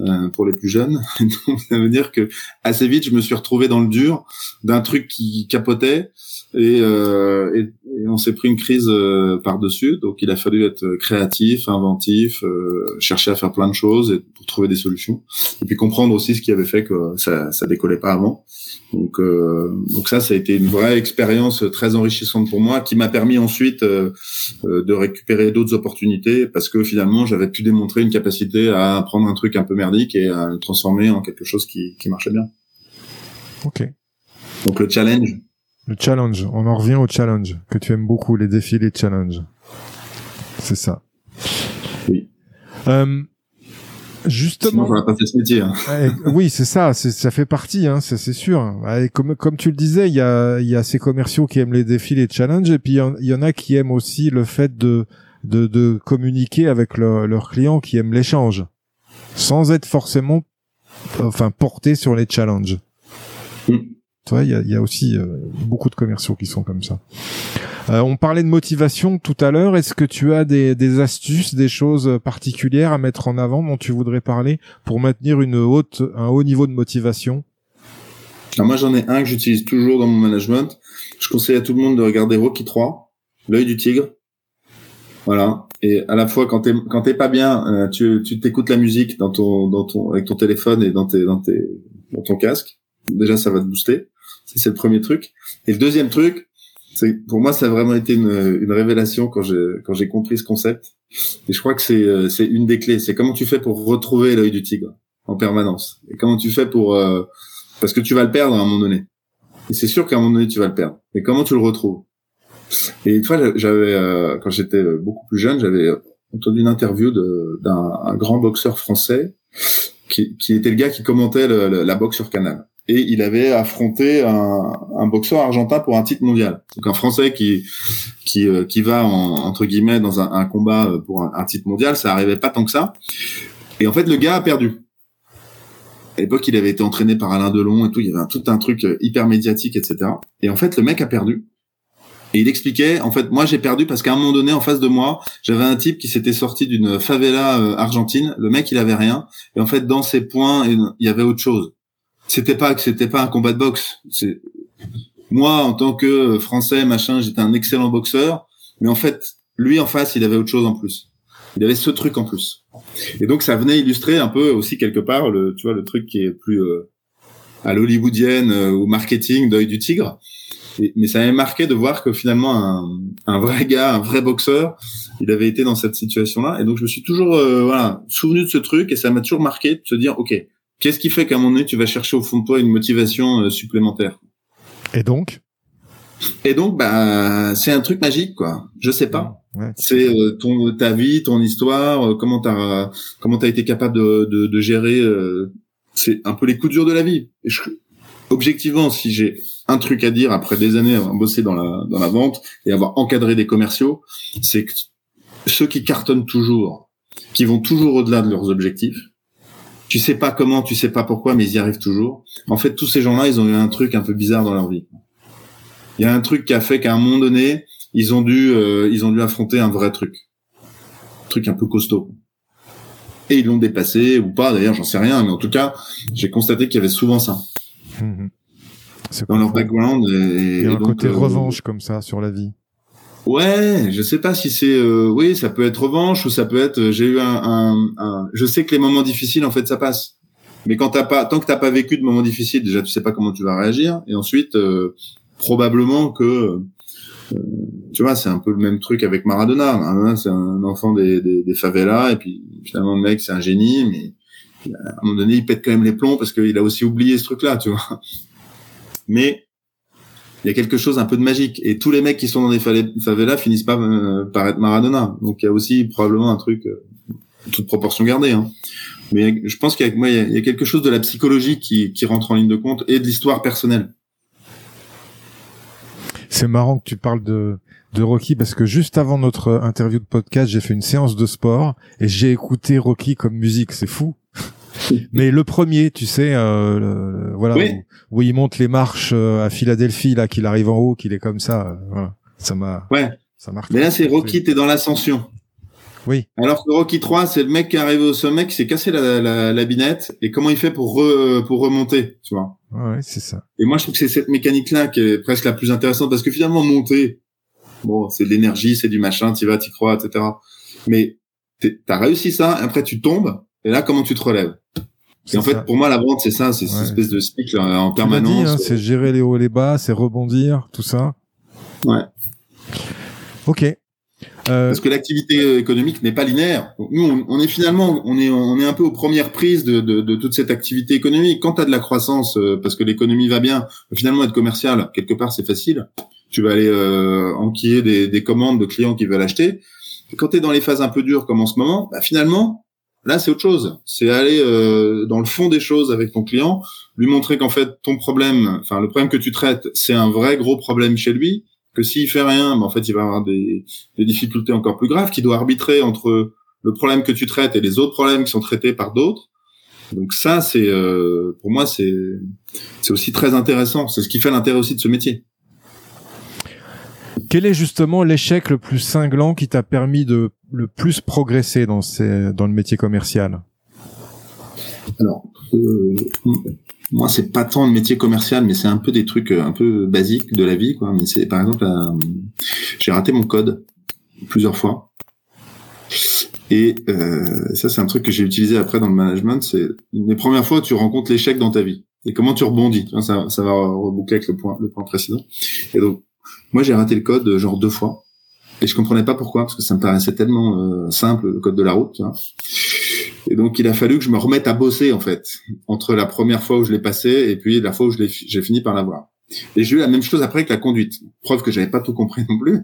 euh, pour les plus jeunes. donc ça veut dire que assez vite, je me suis retrouvé dans le dur d'un truc qui capotait et, euh, et, on s'est pris une crise euh, par-dessus. Donc il a fallu être créatif, inventif, euh, chercher à faire plein de choses et, pour trouver des solutions. Et puis comprendre aussi ce qui avait fait que ça, ça décollait pas avant. Donc, euh, donc ça, ça a été une vraie expérience très enrichissante pour moi, qui m'a permis ensuite euh, euh, de récupérer d'autres opportunités, parce que finalement, j'avais pu démontrer une capacité à prendre un truc un peu merdique et à le transformer en quelque chose qui, qui marchait bien. Ok. Donc le challenge. Le challenge. On en revient au challenge que tu aimes beaucoup, les défis, les challenges. C'est ça. Oui. Euh, Justement, Sinon, pas fait ce métier. Hein. oui, c'est ça, ça fait partie, hein, c'est sûr. comme, comme tu le disais, il y a, y a ces commerciaux qui aiment les défis, les challenges, et puis il y, en a qui aiment aussi le fait de, de, de communiquer avec leurs clients, qui aiment l'échange, sans être forcément, enfin, porté sur les challenges. Mm. Il y a, aussi euh, beaucoup de commerciaux qui sont comme ça. Euh, on parlait de motivation tout à l'heure. Est-ce que tu as des, des, astuces, des choses particulières à mettre en avant dont tu voudrais parler pour maintenir une haute, un haut niveau de motivation? Alors moi, j'en ai un que j'utilise toujours dans mon management. Je conseille à tout le monde de regarder Rocky 3, l'œil du tigre. Voilà. Et à la fois, quand t'es quand t'es pas bien, euh, tu tu t'écoutes la musique dans ton dans ton avec ton téléphone et dans tes dans tes dans ton casque. Déjà, ça va te booster. C'est le premier truc. Et le deuxième truc, c'est pour moi ça a vraiment été une, une révélation quand j'ai quand j'ai compris ce concept. Et je crois que c'est euh, c'est une des clés. C'est comment tu fais pour retrouver l'œil du tigre en permanence. Et comment tu fais pour euh, parce que tu vas le perdre à un moment donné. Et c'est sûr qu'à un moment donné tu vas le perdre. Mais comment tu le retrouves? Et une fois j'avais euh, quand j'étais beaucoup plus jeune, j'avais entendu une interview d'un grand boxeur français qui, qui était le gars qui commentait la boxe sur Canal et il avait affronté un, boxeur argentin pour un titre mondial. Donc un Français qui qui, euh, qui va en, entre guillemets dans un, combat pour un, titre mondial, ça arrivait pas tant que ça. Et en fait, le gars a perdu. À l'époque, il avait été entraîné par Alain Delon et tout. Il y avait tout un truc euh, hyper médiatique, etc. Et en fait, le mec a perdu. Et il expliquait, en fait, moi j'ai perdu parce qu'à un moment donné, en face de moi, j'avais un type qui s'était sorti d'une favela euh, argentine. Le mec, il avait rien. Et en fait, dans ses points, il y avait autre chose c'était pas que c'était pas un combat de boxe. C'est moi en tant que français machin, j'étais un excellent boxeur, mais en fait, lui en face, il avait autre chose en plus. Il avait ce truc en plus. Et donc ça venait illustrer un peu aussi quelque part le tu vois le truc qui est plus euh, à l'hollywoodienne euh, ou marketing d'œil du tigre. mais ça m'avait marqué de voir que finalement un, un, vrai gars, un vrai boxeur, il avait été dans cette situation-là. Et donc je me suis toujours euh, voilà souvenu de ce truc et ça m'a toujours marqué de se dire ok Qu'est-ce qui fait qu'à un moment donné, tu vas chercher au fond de toi une motivation euh, supplémentaire? Et donc? Et donc, bah, c'est un truc magique, quoi. Je sais pas. c'est euh, ton ta vie, ton histoire, euh, comment t'as comment t'as été capable de, de, de gérer. c'est un peu les coups durs de la vie. Et objectivement, si j'ai un truc à dire après des années à bosser dans la dans la vente et avoir encadré des commerciaux, c'est que ceux qui cartonnent toujours, qui vont toujours au-delà de leurs objectifs, tu sais pas comment, tu sais pas pourquoi, mais ils y arrivent toujours. En fait, tous ces gens-là, ils ont eu un truc un peu bizarre dans leur vie. Il y a un truc qui a fait qu'à un moment donné, ils ont dû, euh, ils ont dû affronter un vrai truc, un truc un peu costaud. Et ils l'ont dépassé ou pas. D'ailleurs, j'en sais rien, mais en tout cas, j'ai constaté qu'il y avait souvent ça. Mmh dans leur background. Et, Il y a un côté euh, revanche comme ça sur la vie. Ouais, je sais pas si c'est euh, oui, ça peut être revanche ou ça peut être euh, j'ai eu un, un, un, je sais que les moments difficiles en fait ça passe. Mais quand t'as pas tant que t'as pas vécu de moments difficiles, déjà tu sais pas comment tu vas réagir et ensuite euh, probablement que tu vois, c'est un peu le même truc avec Maradona. Maradona c'est un enfant des, des, des, favelas et puis finalement le mec c'est un génie mais à un moment donné il pète quand même les plombs parce qu'il a aussi oublié ce truc là, tu vois. Mais il y a quelque chose un peu de magique. Et tous les mecs qui sont dans des favelas finissent pas euh, par être Maradona. Donc il y a aussi probablement un truc, euh, toute proportion gardée. Hein. Mais je pense qu'avec moi, il y, a, quelque chose de la psychologie qui, qui rentre en ligne de compte et de l'histoire personnelle. C'est marrant que tu parles de, de Rocky parce que juste avant notre interview de podcast, j'ai fait une séance de sport et j'ai écouté Rocky comme musique. C'est fou. Mais le premier, tu sais, euh, voilà, où, il monte les marches euh, à Philadelphie, là, qu'il arrive en haut, qu'il est comme ça. Euh, ça m'a. Ouais. Ça marche. Mais là, c'est Rocky, t'es dans l'ascension. Oui. Alors que Rocky 3, c'est le mec qui est arrivé au sommet, qui s'est cassé la, la, la, binette, et comment il fait pour pour remonter, tu vois. Ouais, c'est ça. Et moi, je trouve que c'est cette mécanique-là qui est presque la plus intéressante, parce que finalement, monter, bon, c'est de l'énergie, c'est du machin, tu vas, tu crois, etc. Mais t'as réussi ça, après tu tombes, et là, comment tu te relèves? Et en fait, pour moi, la vente, c'est ça, c'est cette espèce de cycle euh, en permanence. Hein, c'est gérer les hauts et les bas, c'est rebondir, tout ça. Ouais. Ok. Euh... Parce que l'activité économique n'est pas linéaire. Nous, on, est finalement, on est, on est un peu aux premières prises de, de, de toute cette activité économique. Quand tu as de la croissance, euh, parce que l'économie va bien, finalement être commercial, quelque part, c'est facile. Tu vas aller euh, enquiller des, des commandes de clients qui veulent acheter. quand tu es dans les phases un peu dures comme en ce moment, bah, finalement, Là, c'est autre chose. C'est aller euh, dans le fond des choses avec ton client, lui montrer qu'en fait ton problème, enfin le problème que tu traites, c'est un vrai gros problème chez lui. Que s'il fait rien, ben, en fait, il va avoir des, des difficultés encore plus graves. Qu'il doit arbitrer entre le problème que tu traites et les autres problèmes qui sont traités par d'autres. Donc ça, c'est euh, pour moi, c'est c'est aussi très intéressant. C'est ce qui fait l'intérêt aussi de ce métier. Quel est justement l'échec le plus cinglant qui t'a permis de le plus progresser dans, ces, dans le métier commercial Alors, euh, moi, c'est pas tant le métier commercial, mais c'est un peu des trucs euh, un peu basiques de la vie, quoi. Mais c'est par exemple, euh, j'ai raté mon code plusieurs fois. Et euh, ça, c'est un truc que j'ai utilisé après dans le management. C'est les premières fois, tu rencontres l'échec dans ta vie et comment tu rebondis. Ça, ça va reboucler avec le point, le point précédent. Et donc, moi, j'ai raté le code euh, genre deux fois. Et je comprenais pas pourquoi, parce que ça me paraissait tellement euh, simple, le code de la route. Tu vois. Et donc, il a fallu que je me remette à bosser, en fait, entre la première fois où je l'ai passé et puis la fois où j'ai fini par l'avoir. Et j'ai eu la même chose après avec la conduite. Preuve que j'avais pas tout compris non plus.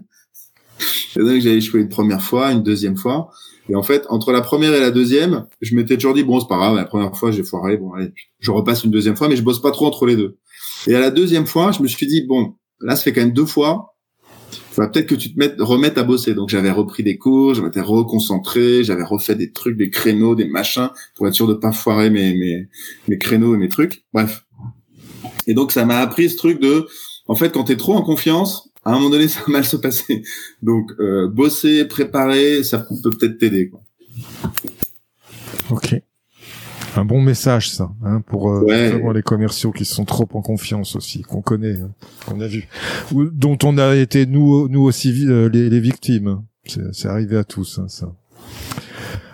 Et donc, j'ai échoué une première fois, une deuxième fois. Et en fait, entre la première et la deuxième, je m'étais toujours dit, bon, c'est pas grave, la première fois, j'ai foiré, bon, allez, je repasse une deuxième fois, mais je bosse pas trop entre les deux. Et à la deuxième fois, je me suis dit, bon, Là, ça fait quand même deux fois. Va peut-être que tu te mettes, remettes à bosser. Donc, j'avais repris des cours, je m'étais reconcentré, j'avais refait des trucs, des créneaux, des machins, pour être sûr de pas foirer mes, mes, mes créneaux et mes trucs. Bref. Et donc, ça m'a appris ce truc de, en fait, quand t'es trop en confiance, à un moment donné, ça va mal se passer. Donc, euh, bosser, préparer, ça peut peut-être t'aider. Ok un bon message ça hein, pour euh, les commerciaux qui sont trop en confiance aussi qu'on connaît hein, qu'on a vu. Ou dont on a été nous nous aussi euh, les, les, victimes. C'est arrivé à tous hein, ça.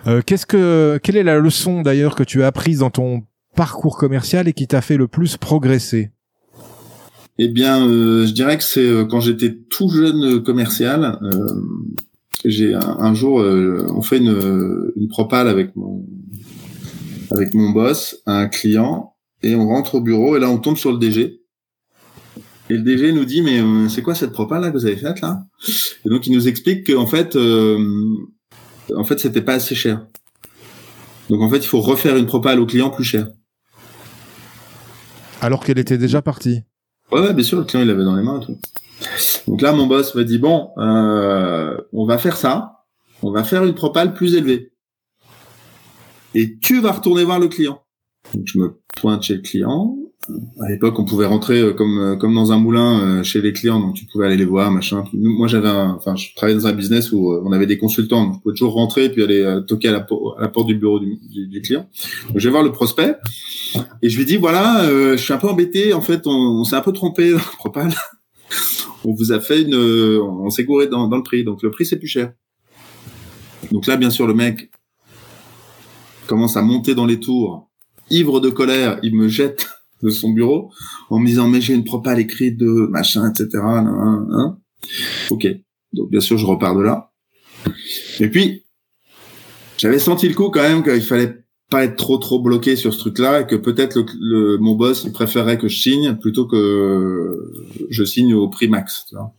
Euh, qu'est-ce que quelle est la leçon d'ailleurs que tu as apprise dans ton parcours commercial et qui t'a fait le plus progresser? Eh bien, euh, je dirais que c'est euh, quand j'étais tout jeune commercial. j'ai un, un, jour, on fait une, une propale avec mon, avec mon boss un client et on rentre au bureau et là on tombe sur le DG. Et le DG nous dit mais euh, c'est quoi cette propale là que vous avez faite là? Et donc il nous explique qu'en fait euh, en fait c'était pas assez cher. Donc en fait il faut refaire une propale au client plus cher. Alors qu'elle était déjà partie. Ouais, ouais, bien sûr le client il l'avait dans les mains et tout. Donc là mon boss me dit bon euh, on va faire ça, on va faire une propale plus élevée et tu vas retourner voir le client. Donc je me pointe chez le client. À l'époque, on pouvait rentrer euh, comme euh, comme dans un moulin euh, chez les clients, donc tu pouvais aller les voir, machin. Moi, j'avais, enfin, je travaillais dans un business où on avait des consultants, donc je pouvais toujours rentrer et puis aller toquer à la, porte du bureau du, client. Donc je vais voir le prospect et je lui dis voilà, je suis un peu embêté. En fait, on, s'est un peu trompé propal. on vous a fait une, on s'est gouré dans le prix, donc le prix c'est plus cher. Donc là, bien sûr, le mec, commence à monter dans les tours, ivre de colère, il me jette de son bureau en me disant mais j'ai une propale écrite de machin, etc. Hein, ok, donc bien sûr je repars de là. Et puis j'avais senti le coup quand même qu'il fallait pas être trop trop bloqué sur ce truc-là et que peut-être le, mon boss il préférait que je signe plutôt que je signe au prix max. Tu vois.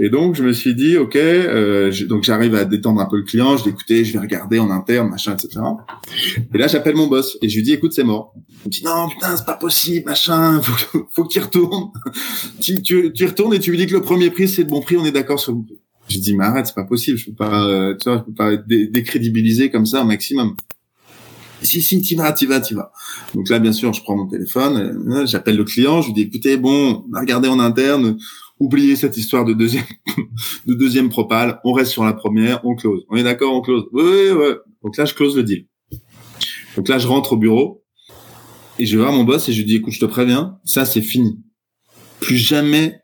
Et donc je me suis dit ok, euh, donc j'arrive à détendre un peu le client, je l'écoutais, je vais regarder en interne, machin, etc. Et là j'appelle mon boss et je lui dis écoute c'est mort. Il me dit non putain c'est pas possible, machin, faut, faut que tu retournes. tu, tu, tu retournes et tu lui dis que le premier prix c'est le bon prix, on est d'accord sur le prix. Je dis mais arrête c'est pas possible, je peux pas, euh, tu vois, je peux pas être décrédibilisé comme ça au maximum. Si, si, t'y vas, t'y vas, t'y vas. Donc là, bien sûr, je prends mon téléphone, euh, j'appelle le client, je lui dis, écoutez, bon, regardez en interne, oubliez cette histoire de deuxième, de deuxième propale, on reste sur la première, on close. On est d'accord, on close. Oui, oui. Donc là, je close le deal. Donc là, je rentre au bureau et je vais voir mon boss et je lui dis, écoute, je te préviens, ça, c'est fini. Plus jamais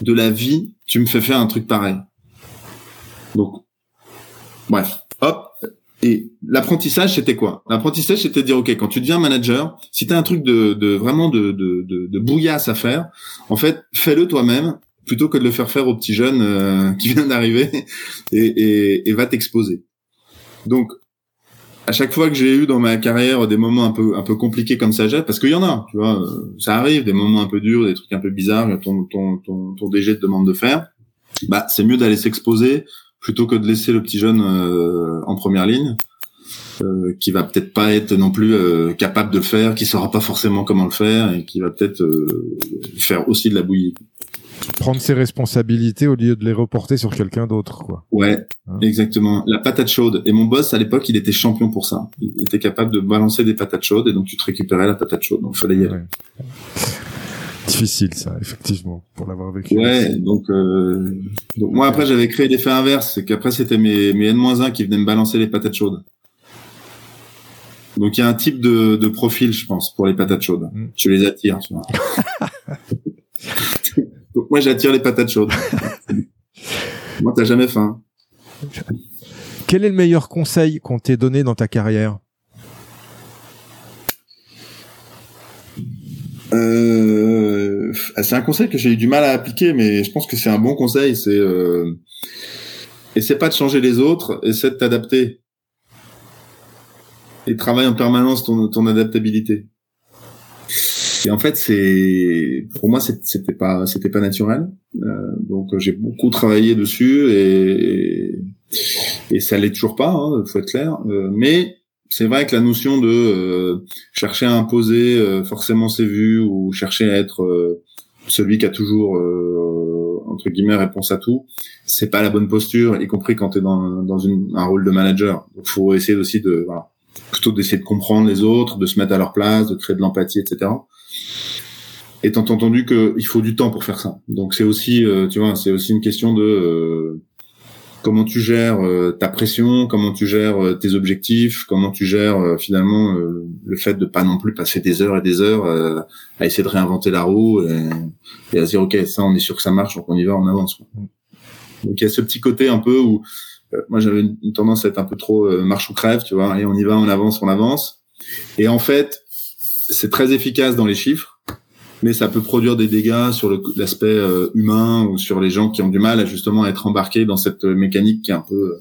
de la vie, tu me fais faire un truc pareil. Donc, bref, hop. Et l'apprentissage, c'était quoi? L'apprentissage, c'était de dire, ok, quand tu deviens manager, si tu as un truc de, vraiment de, de, de, bouillasse à faire, en fait, fais-le toi-même plutôt que de le faire faire aux petits jeunes euh, qui viennent d'arriver et, et, et va t'exposer. Donc, à chaque fois que j'ai eu dans ma carrière des moments un peu un peu compliqués comme ça, parce qu'il y en a, tu vois, euh, ça arrive, des moments un peu durs, des trucs un peu bizarres, ton ton ton, ton DG te demande de faire, bah c'est mieux d'aller s'exposer plutôt que de laisser le petit jeune euh, en première ligne, euh, qui va peut-être pas être non plus euh, capable de le faire, qui saura pas forcément comment le faire et qui va peut-être faire aussi de la bouillie prendre ses responsabilités au lieu de les reporter sur quelqu'un d'autre, quoi. Ouais, hein exactement. La patate chaude. Et mon boss, à l'époque, il était champion pour ça. Il était capable de balancer des patates chaudes et donc tu te récupérais la patate chaude. Donc fallait y aller. Difficile, ça, effectivement, pour l'avoir vécu. Ouais, donc, euh... donc moi après j'avais créé l'effet inverse, c'est qu'après c'était mes, mes N-1 qui venaient me balancer les patates chaudes. Donc il y a un type de, de profil, je pense, pour les patates chaudes. Mm. Je les attire, tu vois. Donc moi, j'attire les patates chaudes. moi, t'as jamais faim. Quel est le meilleur conseil qu'on t'ait donné dans ta carrière euh, C'est un conseil que j'ai eu du mal à appliquer, mais je pense que c'est un bon conseil. C'est euh, essaie pas de changer les autres, essaie de t'adapter et travaille en permanence ton, ton adaptabilité. Et en fait, c'est pour moi, c'était pas, c'était pas naturel. Euh, donc j'ai beaucoup travaillé dessus et et ça l'est toujours pas, hein, faut être clair. Euh, mais c'est vrai que la notion de euh, chercher à imposer euh, forcément ses vues ou chercher à être euh, celui qui a toujours entre guillemets réponse à tout, c'est pas la bonne posture, y compris quand tu es dans, dans une, un rôle de manager. Donc faut essayer aussi de voilà, plutôt d'essayer de comprendre les autres, de se mettre à leur place, de créer de l'empathie, etc étant entendu qu'il faut du temps pour faire ça. Donc c'est aussi, euh, tu vois, c'est aussi une question de euh, comment tu gères euh, ta pression, comment tu gères tes objectifs, comment tu gères finalement le fait de pas non plus passer des heures et des heures à essayer de réinventer la roue et, et, à dire ok ça on est sûr que ça marche donc on y va on avance. Donc il y a ce petit côté un peu où moi j'avais une tendance à être un peu trop marche ou crève, tu vois, et on y va, on avance, on avance. Et en fait, c'est très efficace dans les chiffres mais ça peut produire des dégâts sur l'aspect euh, humain ou sur les gens qui ont du mal à justement être embarqués dans cette mécanique qui est un peu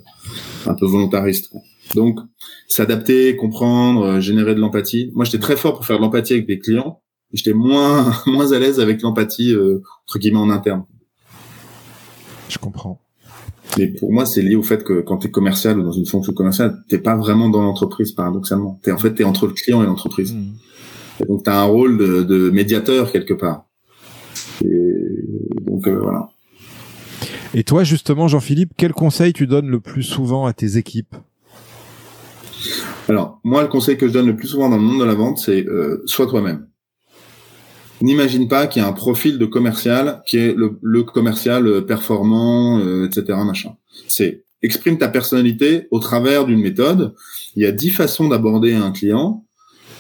un peu volontariste. Donc s'adapter, comprendre, euh, générer de l'empathie. Moi, j'étais très fort pour faire de l'empathie avec des clients, j'étais moins moins à l'aise avec l'empathie euh, entre guillemets en interne. Je comprends. Mais pour moi, c'est lié au fait que quand tu es commercial ou dans une fonction commerciale, t'es pas vraiment dans l'entreprise, paradoxalement. T'es en fait, t'es entre le client et l'entreprise. Mmh donc tu as un rôle de, médiateur quelque part. Et donc euh, voilà. Et toi justement, Jean-Philippe, quel conseil tu donnes le plus souvent à tes équipes? Alors moi, le conseil que je donne le plus souvent dans le monde de la vente, c'est euh, sois toi-même. N'imagine pas qu'il y a un profil de commercial qui est le, commercial performant, euh, etc. Machin. C'est exprime ta personnalité au travers d'une méthode. Il y a dix façons d'aborder un client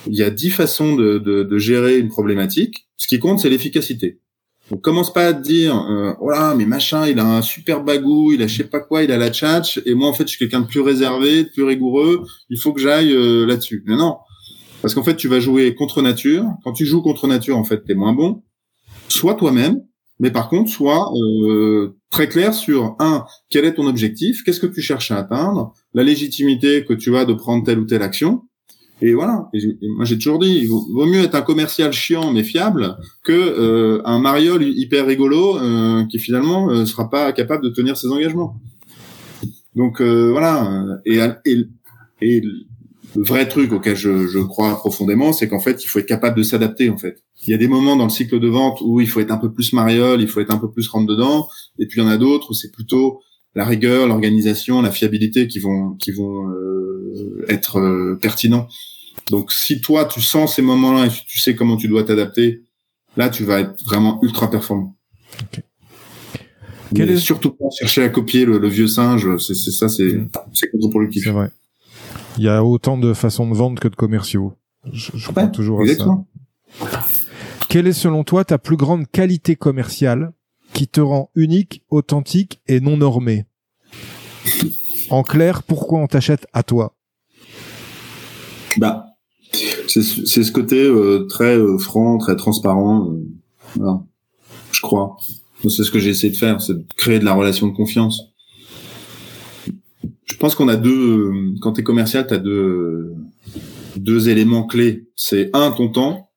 il y a dix façons de, de, de, gérer une problématique. Ce qui compte, c'est l'efficacité. Donc commence pas à te dire, euh, oh là, mais machin, il a un super bagou, il a je sais pas quoi, il a la tchatch, et moi en fait je suis quelqu'un de plus réservé, de plus rigoureux. Il faut que j'aille euh, là-dessus. Mais non, parce qu'en fait tu vas jouer contre nature. Quand tu joues contre nature, en fait, t'es moins bon. Sois toi-même, mais par contre, sois euh, très clair sur un, quel est ton objectif, qu'est-ce que tu cherches à atteindre, la légitimité que tu as de prendre telle ou telle action, et voilà. moi, j'ai toujours dit, il vaut, mieux être un commercial chiant mais fiable que euh, un mariole hyper rigolo euh, qui finalement euh, sera pas capable de tenir ses engagements. Donc euh, voilà. Et, et, et, le vrai truc auquel je, je crois profondément, c'est qu'en fait, il faut être capable de s'adapter. En fait, il y a des moments dans le cycle de vente où il faut être un peu plus mariole, il faut être un peu plus rentre dedans, et puis il y en a d'autres où c'est plutôt la rigueur, l'organisation, la fiabilité qui vont qui vont être pertinents. Donc si toi tu sens ces moments-là et tu sais comment tu dois t'adapter, là tu vas être vraiment ultra performant. Okay. est... surtout pas chercher à copier le, vieux singe, c'est ça, c'est c'est contre-productif. C'est vrai. Il y a autant de façons de vendre que de commerciaux. Je, je crois toujours à ça. Quelle est selon toi ta plus grande qualité commerciale qui te rend unique, authentique et non normé? En clair, pourquoi on t'achète à toi? Bah, c'est ce côté euh, très euh, franc, très transparent. Euh, voilà. Je crois. C'est ce que j'ai essayé de faire, c'est de créer de la relation de confiance. Je pense qu'on a deux. Quand tu es commercial, tu as deux deux éléments clés. C'est un ton temps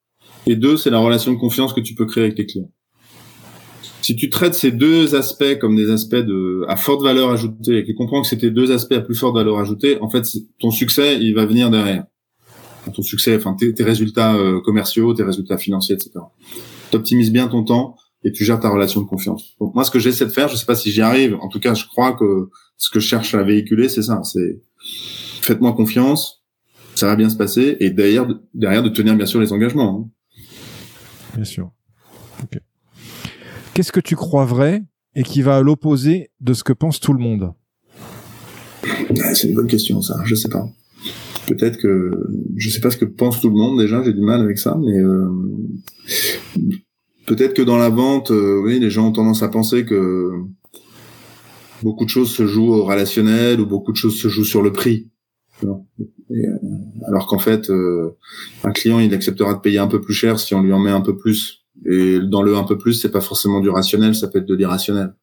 et deux c'est la relation de confiance que tu peux créer avec tes clients. Si tu traites ces deux aspects comme des aspects de à forte valeur ajoutée et que tu comprends que tes deux aspects à plus forte valeur ajoutée, en fait ton succès il va venir derrière. Ton succès, enfin tes, résultats euh, commerciaux, tes résultats financiers, etc. Tu optimises bien ton temps et tu gères ta relation de confiance. Donc moi, ce que j'essaie de faire, je sais pas si j'y arrive. En tout cas, je crois que ce que je cherche à véhiculer, c'est ça. C'est faites-moi confiance, ça va bien se passer, et derrière, derrière de tenir bien sûr les engagements. Hein. Bien sûr. Qu'est-ce que tu crois vrai et qui va à l'opposé de ce que pense tout le monde? Ah, C'est une bonne question, ça. Je sais pas. Peut-être que je sais pas ce que pense tout le monde déjà. J'ai du mal avec ça, mais euh, peut-être que dans la vente, euh, oui, les gens ont tendance à penser que beaucoup de choses se jouent au relationnel ou beaucoup de choses se jouent sur le prix. Euh, alors qu'en fait, euh, un client, il acceptera de payer un peu plus cher si on lui en met un peu plus. Et dans le un peu plus, c'est pas forcément du rationnel, ça peut être de l'irrationnel.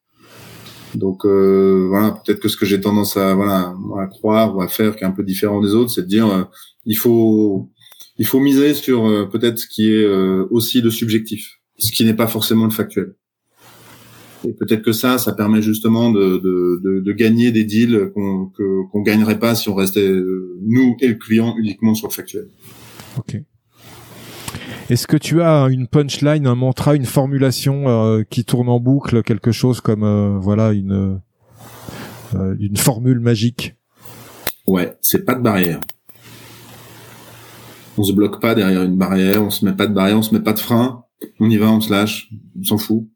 Donc voilà, peut-être que ce que j'ai tendance à voilà à croire ou à faire qui est un peu différent des autres, c'est de dire il faut il faut miser sur peut-être ce qui est aussi le subjectif ce qui n'est pas forcément le factuel. Et peut-être que ça, ça permet justement de, de, de, gagner des deals qu'on qu'on gagnerait pas si on restait euh, nous et le client uniquement sur le factuel. Est-ce que tu as une punchline, un mantra, une formulation euh, qui tourne en boucle, quelque chose comme euh, voilà une une formule magique? Ouais, c'est pas de barrière. On se bloque pas derrière une barrière, on se met pas de barrière, on se met pas de frein on y va, on se lâche, on s'en fout.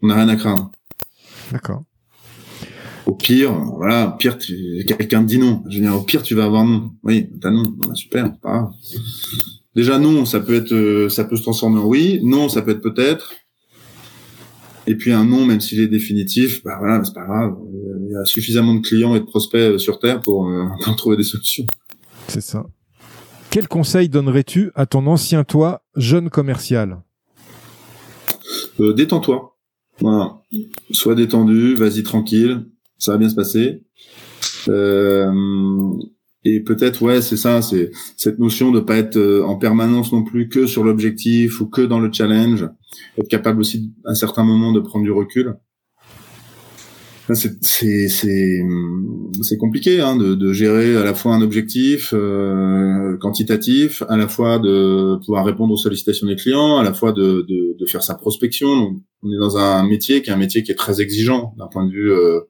On n'a rien à craindre. D'accord. Au pire, voilà, au pire, quelqu'un te dit non. Je veux dire, au pire, tu vas avoir non. Oui, t'as non. Bah, super, pas grave. Déjà, non, ça peut être, euh, ça peut se transformer en oui. Non, ça peut être peut-être. Et puis un non, même s'il est définitif, bah voilà, c'est pas grave. Il y a suffisamment de clients et de prospects euh, sur Terre pour, euh, pour trouver des solutions. C'est ça. Quel conseil donnerais-tu à ton ancien toi, jeune commercial? Euh, Détends-toi. Voilà. Sois détendu, vas-y tranquille, ça va bien se passer. Euh, et peut-être, ouais, c'est ça, c'est cette notion de pas être euh, en permanence non plus que sur l'objectif ou que dans le challenge, être capable aussi à certains moments de prendre du recul c'est c'est compliqué hein, de, de, gérer à la fois un objectif euh, quantitatif, à la fois de pouvoir répondre aux sollicitations des clients, à la fois de, de, de faire sa prospection. on est dans un métier qui est un métier qui est très exigeant d'un point de vue euh,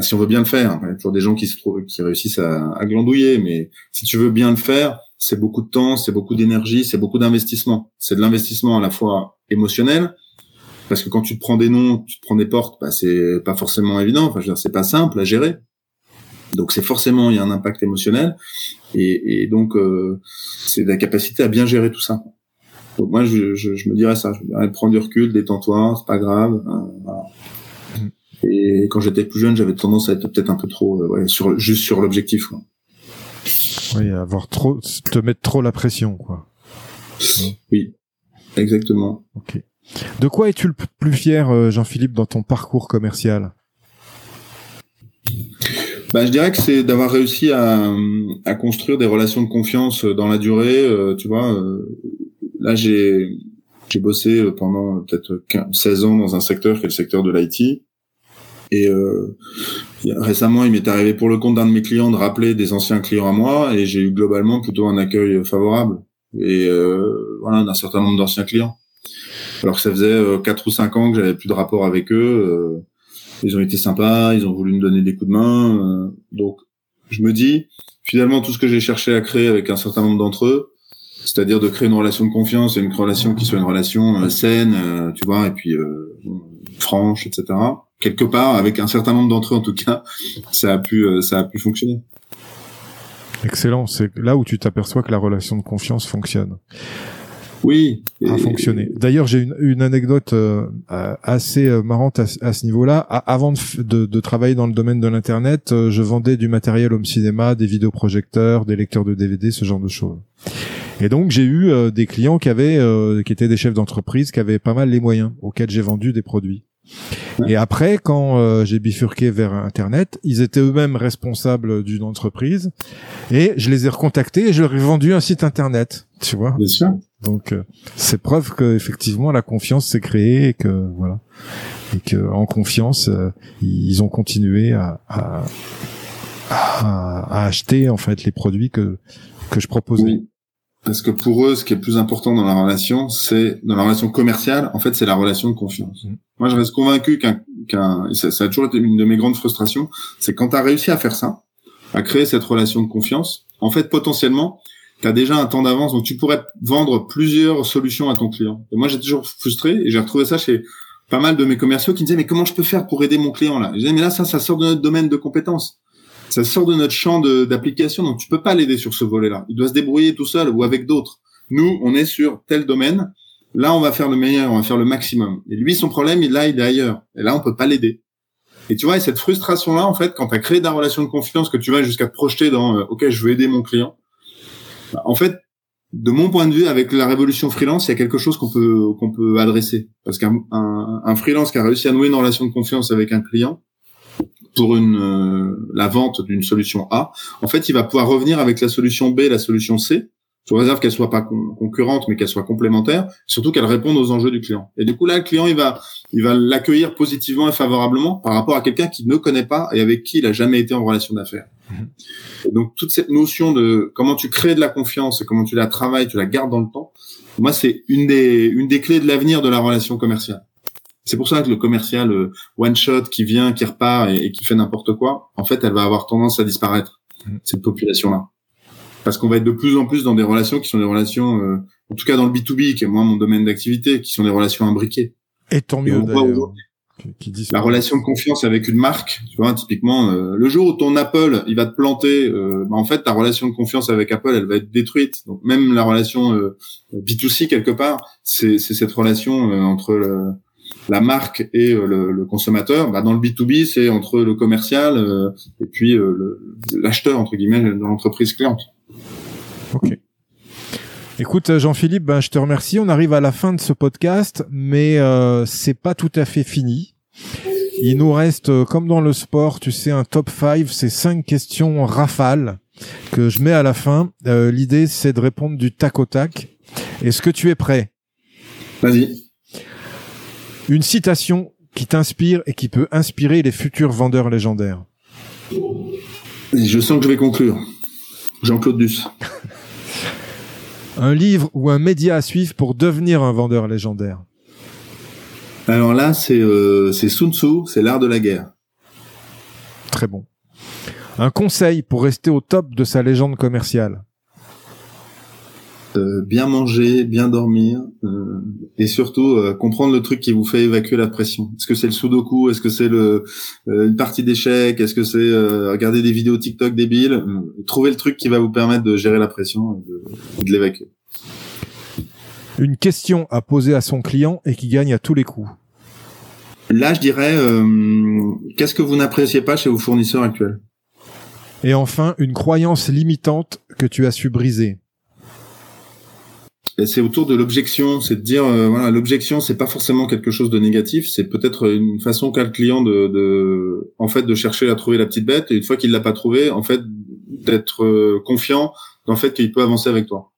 si on veut bien le faire. Il y a toujours des gens qui se trouvent, qui réussissent à, à glandouiller, mais si tu veux bien le faire, c'est beaucoup de temps, c'est beaucoup d'énergie, c'est beaucoup d'investissement. C'est de l'investissement à la fois émotionnel, parce que quand tu te prends des noms, tu te prends des portes, bah, c'est pas forcément évident. Enfin, je veux dire, c'est pas simple à gérer. Donc c'est forcément il y a un impact émotionnel et, et donc euh, c'est la capacité à bien gérer tout ça. Moi je, je, je me dirais ça, je me dirais prends du recul, détends-toi, c'est pas grave. Hein. Et quand j'étais plus jeune, j'avais tendance à être peut-être un peu trop euh, ouais, sur juste sur l'objectif. Oui, avoir trop te mettre trop la pression quoi. Oui, exactement. Ok. De quoi es-tu le plus fier, euh, Jean-Philippe, dans ton parcours commercial? Bah, je dirais que c'est d'avoir réussi à, construire des relations de confiance dans la durée. Euh, tu vois, euh, là j'ai j'ai bossé pendant peut-être 16 ans dans un secteur qui est le secteur de l'IT. Et récemment, il m'est arrivé pour le compte d'un de mes clients de rappeler des anciens clients à moi, et j'ai eu globalement plutôt un accueil favorable. Et voilà, d'un certain nombre d'anciens clients alors que ça faisait euh, quatre ou cinq ans que j'avais plus de rapport avec eux. Euh, ils ont été sympas, ils ont voulu me donner des coups de main. Euh, donc, je me dis, finalement tout ce que j'ai cherché à créer avec un certain nombre d'entre eux, c'est-à-dire de créer une relation de confiance et une relation qui soit une relation euh, saine, euh, tu vois, et puis euh, franche, etc. Quelque part, avec un certain nombre d'entre eux en tout cas, ça a pu, ça a pu fonctionner. Excellent, c'est là où tu t'aperçois que la relation de confiance fonctionne. Oui. A fonctionné. D'ailleurs, j'ai une, une, anecdote assez marrante à, ce niveau-là. Avant de, de, travailler dans le domaine de l'internet, je vendais du matériel home cinéma, des vidéoprojecteurs, des lecteurs de DVD, ce genre de choses. Et donc j'ai eu euh, des clients qui avaient, euh, qui étaient des chefs d'entreprise, qui avaient pas mal les moyens, auxquels j'ai vendu des produits. Et après, quand euh, j'ai bifurqué vers Internet, ils étaient eux-mêmes responsables d'une entreprise, et je les ai recontactés et je leur ai vendu un site Internet, tu vois. Bien sûr. Donc c'est preuve que effectivement la confiance s'est créée et que voilà, et que en confiance ils ont continué à, à, à, acheter en fait les produits que que je proposais. Oui. Parce que pour eux, ce qui est le plus important dans la relation, c'est dans la relation commerciale, en fait, c'est la relation de confiance. Mm. Moi, je reste convaincu qu'un, qu'un, ça, ça, a toujours été une de mes grandes frustrations, c'est quand tu as réussi à faire ça, à créer cette relation de confiance, en fait, potentiellement, tu as déjà un temps d'avance, donc tu pourrais vendre plusieurs solutions à ton client. Et moi, j'ai toujours frustré, et j'ai retrouvé ça chez pas mal de mes commerciaux qui me disaient, mais comment je peux faire pour aider mon client là? Je disais, mais là, ça, ça sort de notre domaine de compétences ça sort de notre champ d'application, donc tu peux pas l'aider sur ce volet-là. Il doit se débrouiller tout seul ou avec d'autres. Nous, on est sur tel domaine. Là, on va faire le meilleur, on va faire le maximum. Et lui, son problème, il là, il est ailleurs. Et là, on peut pas l'aider. Et tu vois, cette frustration-là, en fait, quand tu as créé ta relation de confiance, que tu vas jusqu'à te projeter dans, euh, OK, je veux aider mon client. Bah, en fait, de mon point de vue, avec la révolution freelance, il y a quelque chose qu'on peut qu'on peut adresser. Parce qu'un un freelance qui a réussi à nouer une relation de confiance avec un client, pour une euh, la vente d'une solution A, en fait, il va pouvoir revenir avec la solution B, la solution C, sous réserve qu'elle soit pas concurrente, mais qu'elle soit complémentaire, surtout qu'elle réponde aux enjeux du client. Et du coup, là, le client, il va, il va l'accueillir positivement et favorablement par rapport à quelqu'un qui ne connaît pas et avec qui il a jamais été en relation d'affaires. Mhm. Donc, toute cette notion de comment tu crées de la confiance et comment tu la travailles, tu la gardes dans le temps, moi, c'est une des, une des clés de l'avenir de la relation commerciale. C'est pour ça que le commercial euh, one shot qui vient, qui repart et, qui fait n'importe quoi, en fait, elle va avoir tendance à disparaître mm. cette population-là, parce qu'on va être de plus en plus dans des relations qui sont des relations, euh, en tout cas dans le B 2 B, qui est moi mon domaine d'activité, qui sont des relations imbriquées. Et tant mieux. La relation de confiance avec une marque, tu vois, typiquement, euh, le jour où ton Apple, il va te planter, bah, en fait, ta relation de confiance avec Apple, elle va être détruite. Donc même la relation B2C quelque part, c'est cette relation entre le, la marque et euh, le, consommateur, bah, dans le B2B, c'est entre le commercial euh, et puis euh, l'acheteur, entre guillemets, de l'entreprise cliente. Ok. Écoute Jean-Philippe, ben, je te remercie. On arrive à la fin de ce podcast, mais euh, c'est pas tout à fait fini. Il nous reste, comme dans le sport, tu sais, un top 5, c'est cinq questions rafales que je mets à la fin. L'idée, c'est de répondre du tac au tac. Est-ce que tu es prêt? Vas-y. Une citation qui t'inspire et qui peut inspirer les futurs vendeurs légendaires. Je sens que je vais conclure. Jean-Claude Duss. un livre ou un média à suivre pour devenir un vendeur légendaire. Alors là, c'est euh, Sun Tzu, c'est l'art de la guerre. Très bon. Un conseil pour rester au top de sa légende commerciale. Euh, bien manger, bien dormir, euh, et surtout euh, comprendre le truc qui vous fait évacuer la pression. Est-ce que c'est le sudoku? Est-ce que c'est le une partie d'échecs? Est-ce que c'est regarder des vidéos TikTok débiles? Trouver le truc qui va vous permettre de gérer la pression et de, l'évacuer. Une question à poser à son client et qui gagne à tous les coups. Là, je dirais, qu'est-ce que vous n'appréciez pas chez vos fournisseurs actuels? Et enfin, une croyance limitante que tu as su briser c'est autour de l'objection, c'est de dire euh, voilà l'objection c'est pas forcément quelque chose de négatif, c'est peut-être une façon qu'a le client de, de, en fait de chercher à trouver la petite bête et une fois qu'il l'a pas trouvé, en fait d'être euh, confiant dans fait qu'il peut avancer avec toi.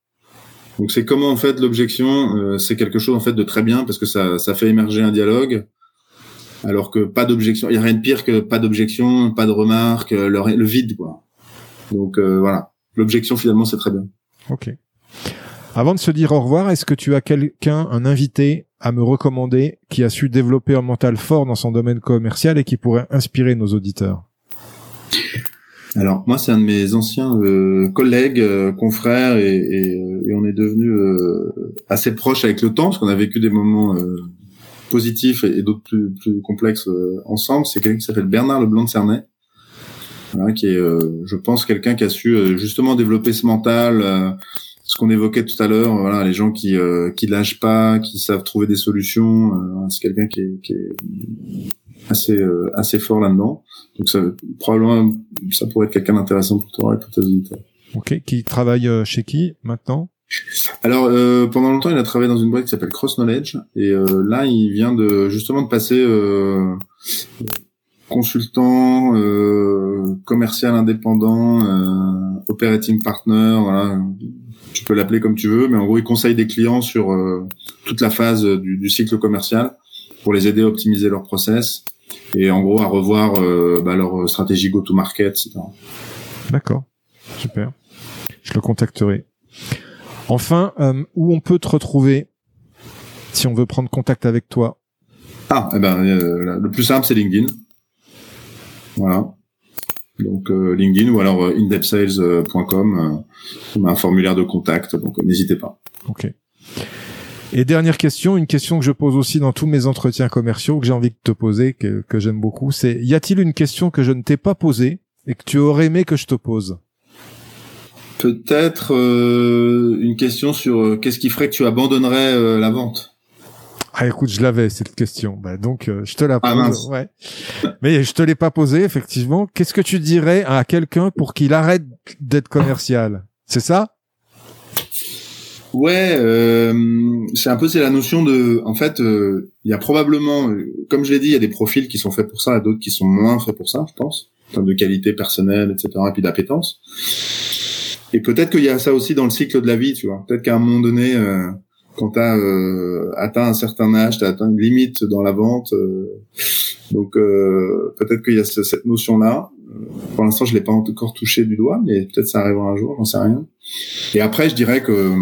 Donc c'est comment en fait l'objection euh, c'est quelque chose en fait de très bien parce que ça ça fait émerger un dialogue alors que pas d'objection, il y a rien de pire que pas d'objection, pas de remarque, le, le vide quoi. Donc voilà, l'objection finalement c'est très bien. OK. Avant de se dire au revoir, est-ce que tu as quelqu'un, un invité à me recommander qui a su développer un mental fort dans son domaine commercial et qui pourrait inspirer nos auditeurs? Alors moi c'est un de mes anciens euh, collègues, euh, confrères et, et, et, on est devenu assez proches avec le temps parce qu'on a vécu des moments positifs et, d'autres plus, plus complexes ensemble. C'est quelqu'un qui s'appelle Bernard Leblanc de Cernay, voilà, qui est, je pense, quelqu'un qui a su justement développer ce mental ce qu'on évoquait tout à l'heure, voilà, les gens qui euh, qui lâchent pas, qui savent trouver des solutions, euh, c'est quelqu'un qui est, qui est assez euh, assez fort là-dedans. Donc ça probablement ça pourrait être quelqu'un d'intéressant pour toi et pour tes auditeurs. Ok, qui travaille euh, chez qui maintenant? Alors pendant longtemps, il a travaillé dans une boîte qui s'appelle Cross Knowledge et là, il vient de justement de passer consultant, commercial indépendant, operating partner, voilà, tu peux l'appeler comme tu veux, mais en gros, il conseille des clients sur euh, toute la phase du, cycle commercial pour les aider à optimiser leur process et en gros à revoir euh, bah, leur stratégie go-to-market, etc. D'accord, super. Je le contacterai. Enfin, euh, où on peut te retrouver si on veut prendre contact avec toi? Ah, eh ben, le plus simple, c'est LinkedIn. Voilà donc euh, LinkedIn ou alors euh, indepsales.com, on a un formulaire de contact, donc euh, n'hésitez pas. Ok. Et dernière question, une question que je pose aussi dans tous mes entretiens commerciaux que j'ai envie de te poser, que, que j'aime beaucoup, c'est y a-t-il une question que je ne t'ai pas posée et que tu aurais aimé que je te pose? Peut-être une question sur qu'est-ce qui ferait que tu abandonnerais la vente? Ah écoute, je l'avais cette question. Bah, donc euh, je te la ah, pose. ouais. Mais je te l'ai pas posée effectivement. Qu'est-ce que tu dirais à quelqu'un pour qu'il arrête d'être commercial? C'est ça? Ouais, euh, c'est un peu c'est la notion de. En fait, euh, il y a probablement, comme je l'ai dit, il y a des profils qui sont faits pour ça, et d'autres qui sont moins faits pour ça, je pense, en termes de qualité personnelle, etc. Et puis d'appétence. Et peut-être qu'il y a ça aussi dans le cycle de la vie, tu vois. Peut-être qu'à un moment donné. Euh, quand tu as euh, atteint un certain âge, tu as atteint une limite dans la vente. Euh, donc euh, peut-être qu'il y a cette notion-là. Pour l'instant, je l'ai pas encore touché du doigt, mais peut-être ça arrivera un jour, j'en sais rien. Et après, je dirais que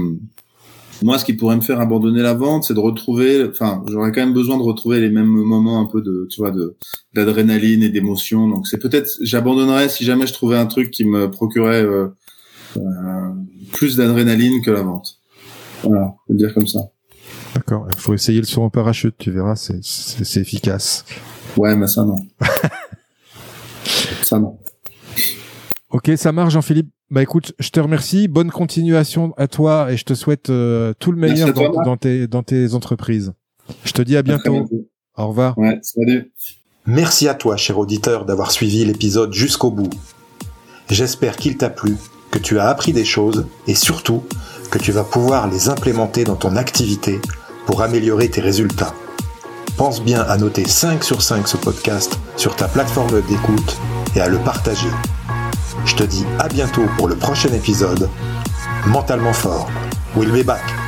moi, ce qui pourrait me faire abandonner la vente, c'est de retrouver, enfin, j'aurais quand même besoin de retrouver les mêmes moments un peu de, tu vois, de d'adrénaline et d'émotion. Donc c'est peut-être, j'abandonnerais si jamais je trouvais un truc qui me procurait euh, plus d'adrénaline que la vente. Voilà, faut le dire comme ça. D'accord. Il faut essayer le saut en parachute, tu verras, c'est, c'est, efficace. Ouais, mais ça non. ça non. Ok, ça marche, Jean-Philippe. Bah écoute, je te remercie. Bonne continuation à toi et je te souhaite euh, tout le meilleur dans, tes, dans tes entreprises. Je te dis à bientôt. Au revoir. Ouais, salut. Merci à toi, cher auditeur, d'avoir suivi l'épisode jusqu'au bout. J'espère qu'il t'a plu, que tu as appris des choses et surtout que tu vas pouvoir les implémenter dans ton activité pour améliorer tes résultats. Pense bien à noter 5 sur 5 ce podcast sur ta plateforme d'écoute et à le partager. Je te dis à bientôt pour le prochain épisode. Mentalement fort. We'll be back.